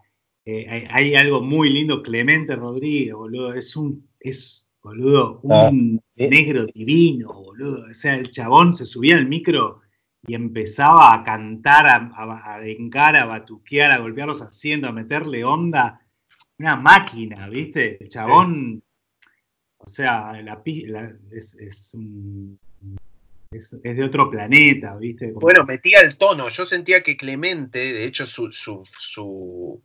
eh, hay, hay, algo muy lindo, Clemente Rodríguez, boludo, es un, es boludo, ah, un negro divino, boludo. O sea, el chabón se subía al micro y empezaba a cantar, a, a, a a batuquear, a golpear los asientos, a meterle onda. Una máquina, ¿viste? El chabón, o sea, la, es, es, es, de otro planeta, ¿viste? Bueno, metía el tono. Yo sentía que Clemente, de hecho, su, su, su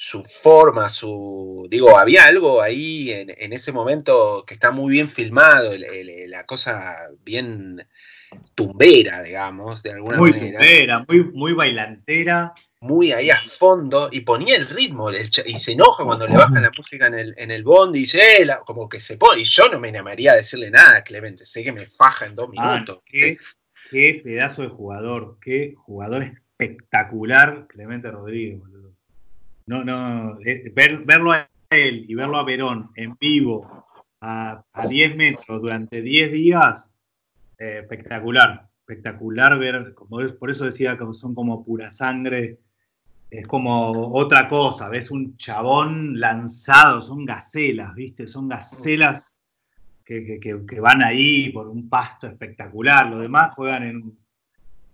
su forma, su. Digo, había algo ahí en, ese momento que está muy bien filmado, la cosa bien tumbera, digamos, de alguna manera. Muy tumbera, muy, muy bailantera. Muy ahí a fondo, y ponía el ritmo, y se enoja cuando le bajan la música en el, en el bond, y dice, eh, como que se pone, y yo no me llamaría a decirle nada, Clemente, sé que me faja en dos ah, minutos. qué, qué pedazo de jugador, qué jugador espectacular, Clemente Rodríguez, no, no, eh, verlo a él y verlo a Verón en vivo a, 10 metros durante 10 días, eh, espectacular, espectacular ver, como por eso decía que son como pura sangre, es como otra cosa, ves un chabón lanzado, son gacelas, ¿viste? Son gacelas que, van ahí por un pasto espectacular, los demás juegan en,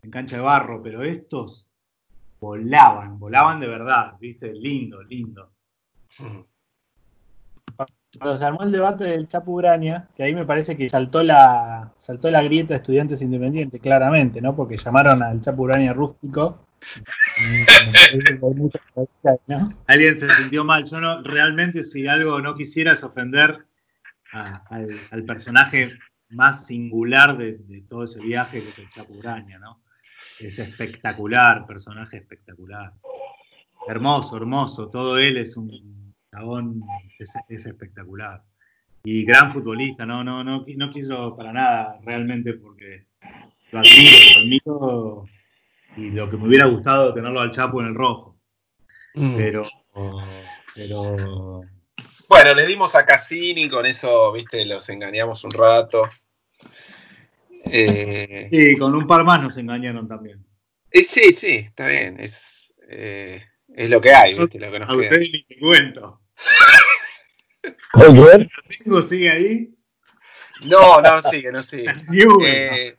en cancha de barro, pero estos volaban, volaban de verdad, ¿viste? Lindo, lindo. Cuando se armó el debate del Chapu Urania, que ahí me parece que saltó la, saltó la grieta de estudiantes independientes, claramente, ¿no? Porque llamaron al Chapu Urania rústico. *laughs* Alguien se sintió mal. Yo no, realmente, si algo no quisiera es ofender al, personaje más singular de, de, todo ese viaje, que es el Chapu Urania, ¿no? Es espectacular, personaje espectacular. Hermoso, hermoso. Todo él es un chabón, es, espectacular. Y gran futbolista, no, no, no, no quiso para nada realmente porque lo admiro, lo admiro y lo que me hubiera gustado tenerlo al Chapo en el rojo. Mm. Pero, pero. Bueno, le dimos a Cassini, con eso, viste, los engañamos un rato. Eh, sí, con un par más nos engañaron también. Eh, sí, sí, está bien. Es, eh, es lo que hay, ¿viste? Lo que nos a ustedes ni te cuento. ¿Qué? tengo sigue ahí? No, no sigue, no sigue. *laughs* Eh,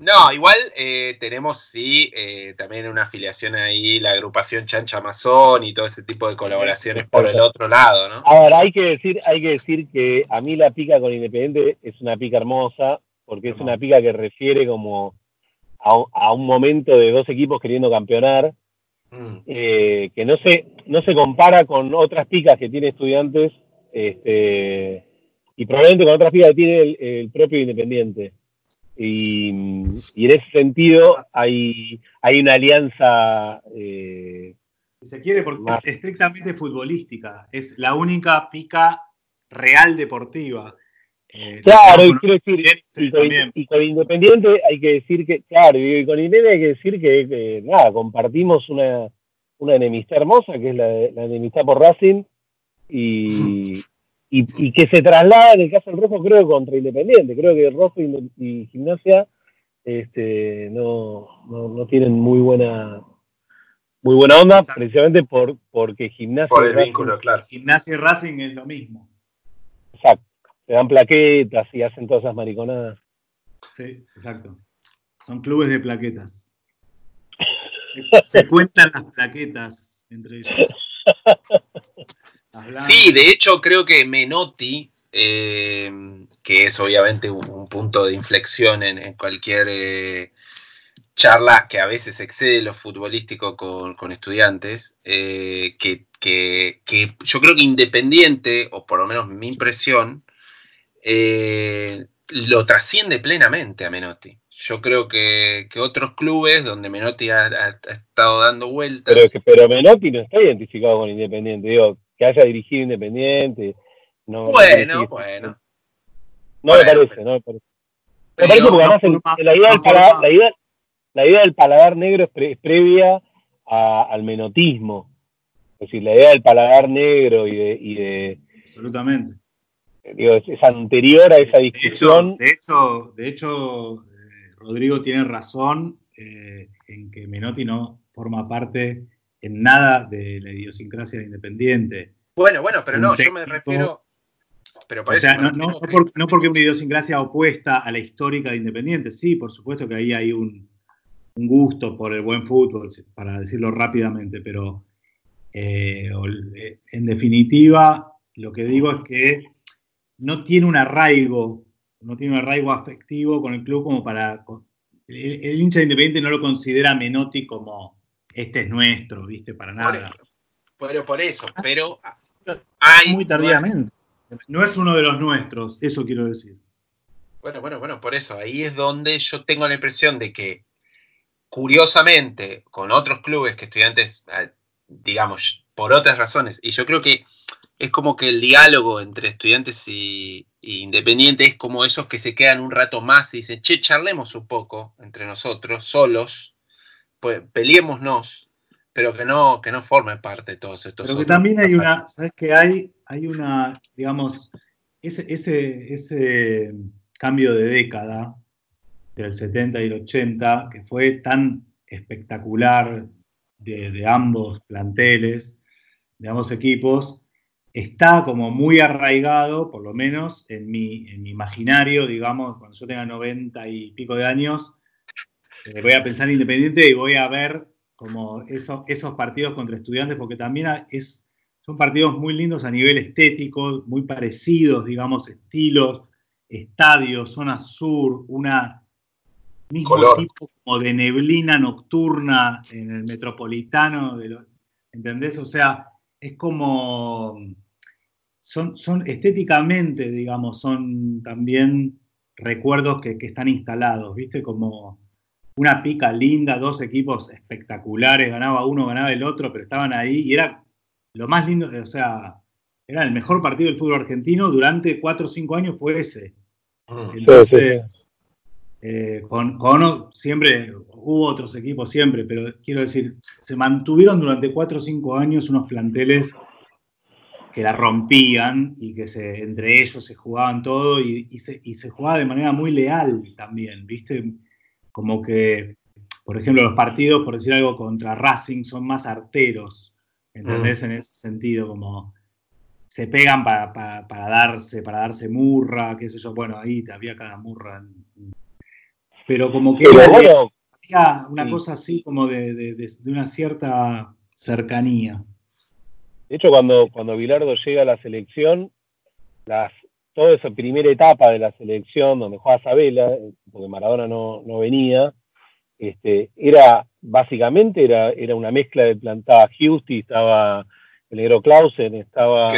no, igual eh, tenemos sí eh, también una afiliación ahí, la agrupación Chancha Amazon y todo ese tipo de colaboraciones por el otro lado, ¿no? A ver, hay que decir, hay que decir que a mí la pica con Independiente es una pica hermosa, porque es una pica que refiere como a, un momento de dos equipos queriendo campeonar, mm. eh, que no se, no se compara con otras picas que tiene estudiantes este, y probablemente con otras picas que tiene el, propio Independiente. Y, en ese sentido hay, hay una alianza... Eh, se quiere porque es estrictamente futbolística, es la única pica real deportiva. Eh, claro, y quiero decir, y con, Independiente hay que decir que, claro, y con Independiente hay que decir que, nada, compartimos una, una, enemistad hermosa, que es la, la enemistad por Racing, y, y, que se traslada en el caso del Rojo, creo, contra Independiente. Creo que Rojo y, Gimnasia este, no, no, tienen muy buena muy buena onda, precisamente por, porque Gimnasia. Por el vínculo, claro. Gimnasia y Racing es lo mismo. Exacto se dan plaquetas y hacen todas esas mariconadas. Sí, exacto. Son clubes de plaquetas. *laughs* Se, cuentan las plaquetas entre ellos. *laughs* Sí, de hecho creo que Menotti, eh, que es obviamente un, punto de inflexión en, cualquier eh, charla que a veces excede lo futbolístico con, estudiantes, eh, que, que, yo creo que independiente, o por lo menos mi impresión, eh, lo trasciende plenamente a Menotti. Yo creo que, otros clubes donde Menotti ha, estado dando vueltas. Pero, pero Menotti no está identificado con Independiente, digo, que haya dirigido Independiente. No, bueno, bueno. No me parece, no me parece. Me parece porque además la, idea del paladar, la, idea, del paladar negro es, previa al menotismo. Es decir, la idea del paladar negro y de, y de Absolutamente es, anterior a esa discusión. De hecho, de hecho, eh, Rodrigo tiene razón eh, en que Menotti no forma parte en nada de la idiosincrasia de Independiente. Bueno, bueno, pero no, yo me refiero. Pero o sea, no, porque una idiosincrasia opuesta a la histórica de Independiente, sí, por supuesto que ahí hay un, gusto por el buen fútbol, para decirlo rápidamente, pero eh, en definitiva, lo que digo es que no tiene un arraigo, no tiene un arraigo afectivo con el club como para... El, hincha de Independiente no lo considera Menotti como este es nuestro, ¿viste? Para nada. Pero por eso, pero hay... Muy tardíamente. No es uno de los nuestros, eso quiero decir. Bueno, bueno, bueno, por eso, ahí es donde yo tengo la impresión de que, curiosamente, con otros clubes que estudiantes, ah, digamos, por otras razones, y yo creo que es como que el diálogo entre estudiantes y, independientes es como esos que se quedan un rato más y dicen, che, charlemos un poco entre nosotros, solos, pues peleémonos, pero que no, que no forme parte de todos estos. Pero que también hay una, ¿sabes qué hay? Hay una, digamos, ese, ese, ese cambio de década del 70 y el 80, que fue tan espectacular de, de ambos planteles, de ambos equipos, está como muy arraigado, por lo menos en mi, en mi imaginario, digamos, cuando yo tenga 90 y pico de años, eh, voy a pensar independiente y voy a ver como esos, esos partidos contra estudiantes, porque también es, son partidos muy lindos a nivel estético, muy parecidos, digamos, estilos, estadios, zona sur, una mismo tipo como de neblina nocturna en el metropolitano, de ¿entendés? O sea, es como son, son estéticamente, digamos, son también recuerdos que, están instalados, ¿viste? Como una pica linda, dos equipos espectaculares, ganaba uno, ganaba el otro, pero estaban ahí y era lo más lindo, o sea, era el mejor partido del fútbol argentino durante cuatro o cinco años fue ese. Mm. Entonces, eh, con, con, siempre hubo otros equipos siempre, pero quiero decir, se mantuvieron durante cuatro o cinco años unos planteles que la rompían y que se, entre ellos se jugaban todo y, se, y, se, jugaba de manera muy leal también, ¿viste? Como que, por ejemplo, los partidos, por decir algo, contra Racing son más arteros, ¿entendés? Mm. En ese sentido, como se pegan para, para, darse, para darse murra, qué sé yo, bueno, ahí había cada murra. Pero como que había una cosa así como de, de una cierta cercanía. De hecho, cuando, cuando Bilardo llega a la selección, las, toda esa primera etapa de la selección, donde juega Sabela, porque Maradona no, venía, este, era básicamente era, era una mezcla de plantada Houston, estaba el negro Clausen, estaba,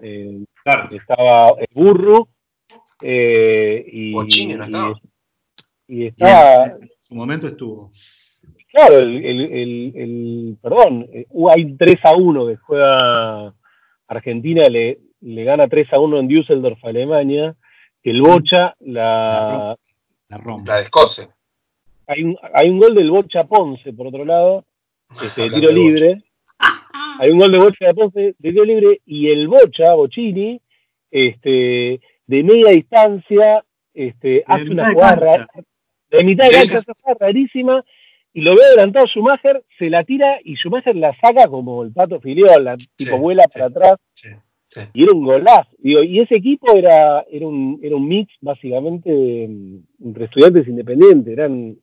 eh, estaba el burro, eh, y, y, estaba. en su momento estuvo. Claro, el, perdón, eh, hay 3 a 1 que juega Argentina, le, le gana 3 a 1 en Düsseldorf, Alemania, que el Bocha la, La rompe. La descose. hay un, hay un gol del Bocha Ponce, por otro lado, este, de tiro libre. Hay un gol de Bocha de Ponce de tiro libre y el Bocha, Bocini, este, de media distancia, este, hace una jugada de mitad de cancha, sí. hace una jugada rarísima, y lo ve adelantado Schumacher, se la tira y Schumacher la saca como el pato filiol, la tipo Sí, vuela sí. para atrás, Sí. y era un golazo. Digo, y ese equipo era, era, un, era un mix básicamente de, entre estudiantes independientes, eran,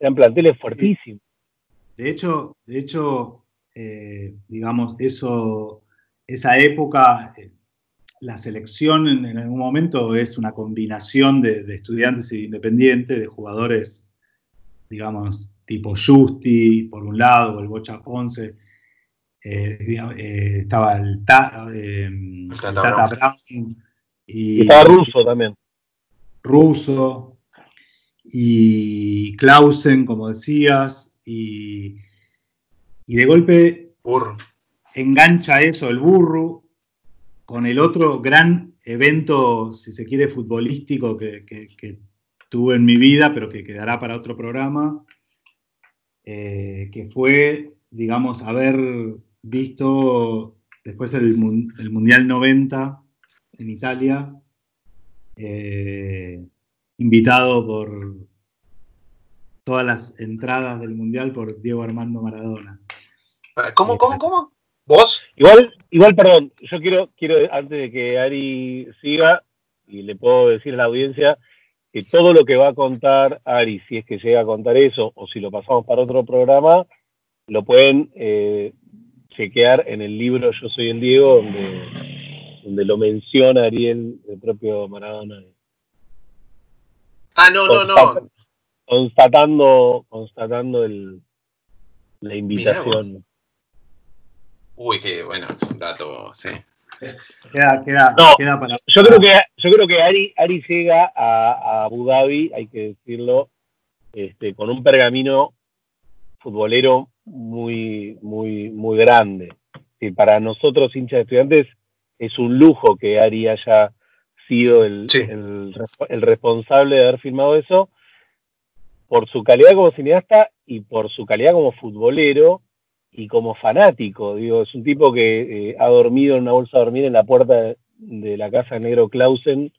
eran planteles fuertísimos. De hecho, de hecho, eh, digamos, eso, esa época, eh, la selección en, en algún momento es una combinación de, de estudiantes independientes, de jugadores, digamos, tipo Justi, por un lado, o el Bocha Ponce. eh, eh, estaba el, Ta- eh, el Tata Tata Brown. Brown Y estaba ruso también. Russo y Clausen, como decías, y, y de golpe Burro. engancha eso el burro con el otro gran evento, si se quiere, futbolístico que, que- que tuve en mi vida, pero que quedará para otro programa, eh, que fue, digamos, haber visto después el, mun- el Mundial 90 en Italia, eh, invitado por todas las entradas del Mundial por Diego Armando Maradona. ¿Cómo, cómo, cómo? ¿Vos? Igual, igual, perdón, yo quiero, quiero, antes de que Ari siga, y le puedo decir a la audiencia que todo lo que va a contar Ari, si es que llega a contar eso, o si lo pasamos para otro programa, lo pueden eh, chequear en el libro Yo soy el Diego, donde, donde lo menciona Ariel, el propio Maradona. Ah, no, no, no. Constatando, constatando el, la invitación. Uy, que bueno, es un dato, sí. *laughs* Queda, queda, No, queda para. Yo creo que, yo creo que Ari, Ari llega a, a Abu Dhabi, hay que decirlo, este, con un pergamino futbolero muy, muy, muy grande. Que para nosotros, hinchas de estudiantes, es un lujo que Ari haya sido el, Sí. el, el responsable de haber filmado eso, por su calidad como cineasta y por su calidad como futbolero y como fanático. Digo, es un tipo que eh, ha dormido en una bolsa de dormir en la puerta de, la casa de Negro Clausen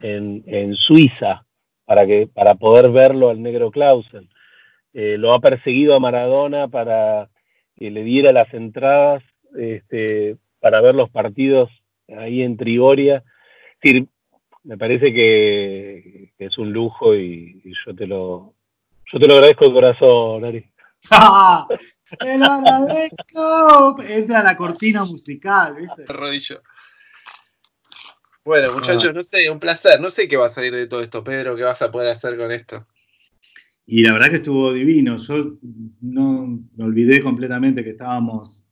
en, Suiza para, que, para poder verlo al Negro Clausen. Eh, lo ha perseguido a Maradona para que le diera las entradas este, para ver los partidos ahí en Trigoria. Me parece que, es un lujo y, y yo te lo yo te lo agradezco de corazón, Ari. *laughs* ¡Ah! ¡Te lo agradezco! Entra la cortina musical, ¿viste? Rodillo. Bueno, muchachos, no sé, un placer. No sé qué va a salir de todo esto, Pedro. ¿Qué vas a poder hacer con esto? Y la verdad que estuvo divino. Yo no me olvidé completamente que estábamos,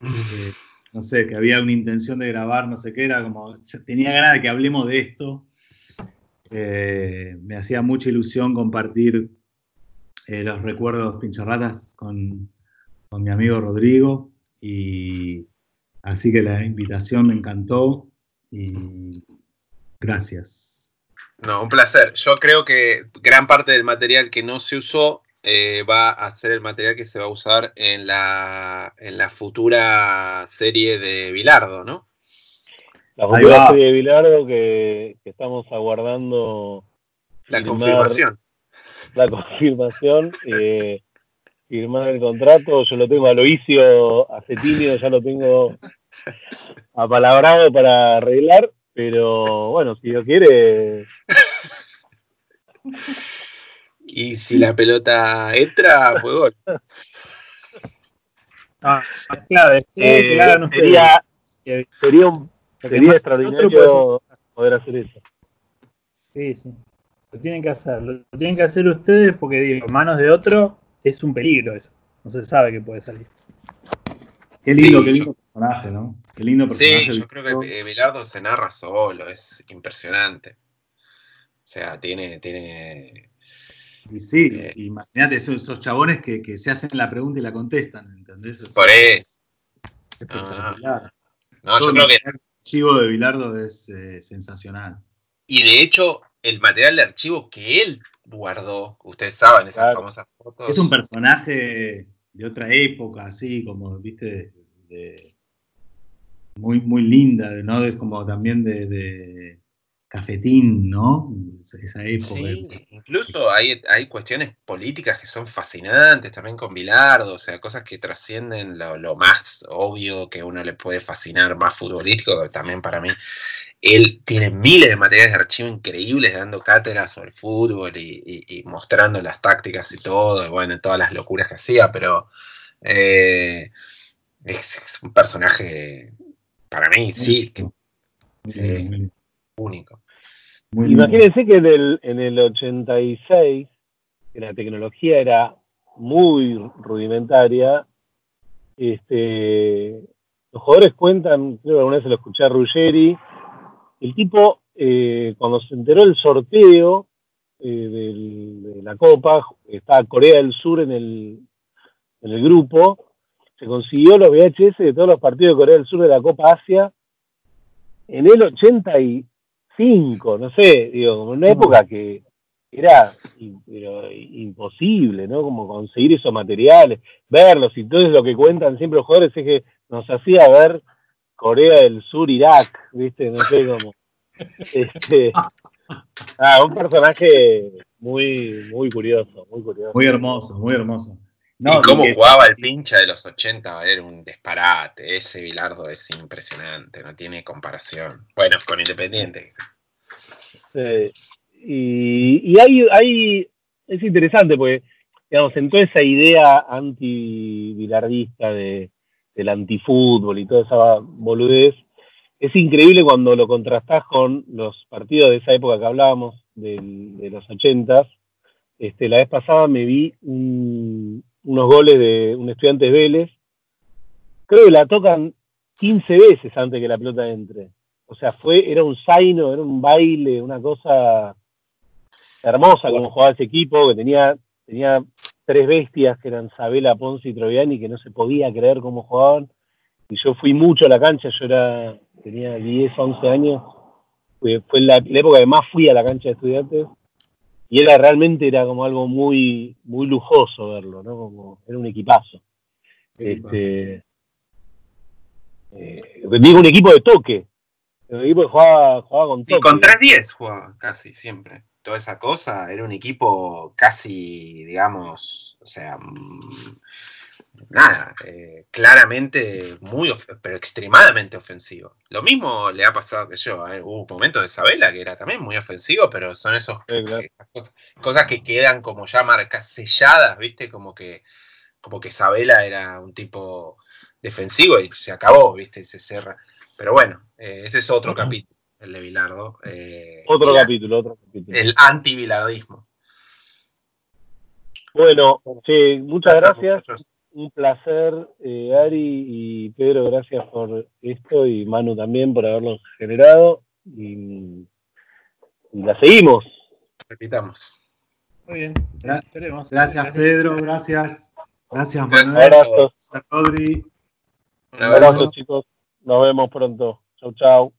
eh, no sé, que había una intención de grabar, no sé qué, era como, tenía ganas de que hablemos de esto. Eh, me hacía mucha ilusión compartir eh, los recuerdos pincharratas con, con mi amigo Rodrigo. Y así que la invitación me encantó y gracias. No, un placer. Yo creo que gran parte del material que no se usó eh, va a ser el material que se va a usar en la, en la futura serie de Bilardo, ¿no? La futura serie de Bilardo que, que estamos aguardando La confirmación. La *laughs* confirmación, eh, firmar el contrato, yo lo tengo a Loicio, a Cetinio, ya lo tengo apalabrado para arreglar, pero bueno, si Dios quiere, Y si la pelota entra, fue gol. *laughs* Ah, claro, eh, que la hagan ustedes. sería, sería, un, sería extraordinario poder hacer eso. Sí, sí. Lo tienen que hacer. Lo tienen que hacer ustedes porque, digo, manos de otro es un peligro eso. No se sabe qué puede salir. Qué lindo, Sí, qué yo- lindo personaje, ¿no? Qué lindo personaje. Sí, yo creo que eh, Bilardo se narra solo, es impresionante. O sea, tiene, tiene. Y sí, Eh. imagínate esos, esos chabones que, que se hacen la pregunta y la contestan, ¿entendés? Es Por eso. espectacular. No, Todo yo creo que el archivo de Bilardo es eh, sensacional. Y de hecho, el material de archivo que él guardó, ustedes saben, esas Claro. famosas fotos. Es un personaje de otra época, así como, viste, de- muy, muy linda, ¿no? Es como también de, de cafetín, ¿no? Esa época. Sí, incluso hay, hay cuestiones políticas que son fascinantes también con Bilardo, o sea, cosas que trascienden lo, lo más obvio que uno le puede fascinar, más futbolístico, también para mí. Él tiene miles de materiales de archivo increíbles dando cátedras sobre el fútbol y, y- y mostrando las tácticas y todo, y bueno, todas las locuras que hacía, pero eh, es, es un personaje, para mí, sí, que Muy Sí. lindo, muy- único. muy lindo. Imagínense que en el, en el 86, que la tecnología era muy rudimentaria, este, los jugadores cuentan, creo que alguna vez se lo escuché a Ruggeri, el tipo, eh, cuando se enteró del sorteo eh, del- de la Copa, estaba Corea del Sur en el, en el grupo, se consiguió los VHS de todos los partidos de Corea del Sur de la Copa Asia en el 85, no sé, digo, como en una época que era pero imposible, ¿no? Como conseguir esos materiales, verlos, y entonces lo que cuentan siempre los jugadores es que nos hacía ver Corea del Sur, Irak, ¿viste? No sé cómo. *laughs* Este, ah, un personaje muy, muy curioso, muy curioso. Muy hermoso, muy hermoso. y cómo que- jugaba el pincha de los 80 era un disparate. Ese Bilardo es impresionante, no tiene comparación. Bueno, con Independiente. Eh, y y hay, hay, es interesante porque, digamos, en toda esa idea anti-bilardista de, del antifútbol y toda esa boludez, es increíble cuando lo contrastás con los partidos de esa época que hablábamos, del- de los ochentas. Este, la vez pasada me vi un- unos goles de un estudiante de Vélez. Creo que la tocan 15 veces antes que la pelota entre. O sea, fue, era un zaino, era un baile, una cosa hermosa como jugaba ese equipo, que tenía, tenía tres bestias que eran Sabela, Ponce y Troviani, que no se podía creer cómo jugaban. Y yo fui mucho a la cancha, yo era, tenía 10, 11 años. Fue, fue la, la época que más fui a la cancha de estudiantes. Y era realmente era como algo muy, muy lujoso verlo, ¿no? Como, era un equipazo. Este, eh, digo un equipo de toque. Un equipo que jugaba, jugaba con toque. Y con 3-10 jugaba casi siempre. Toda esa cosa, era un equipo casi, digamos, o sea, mm, nada, eh, claramente muy, pero extremadamente ofensivo. Lo mismo le ha pasado que yo, eh, hubo momentos de Isabela que era también muy ofensivo, pero son esas cosas, cosas que quedan como ya marcas selladas, ¿viste? Como que, como que Isabela era un tipo defensivo y se acabó, ¿viste? Y se cierra. Pero bueno, eh, ese es otro capítulo, el de Bilardo. eh, Otro la- capítulo, otro capítulo. El anti-bilardismo. Bueno, che, muchas gracias. Un placer, eh, Ari y Pedro, gracias por esto y Manu también por haberlo generado. Y, y la seguimos. Repitamos. Muy bien. Gra-. Gracias, Pedro, gracias. Gracias, Gracias. Manuel. Gracias, Rodri. Un abrazo. chicos. Nos vemos pronto. Chau, chau.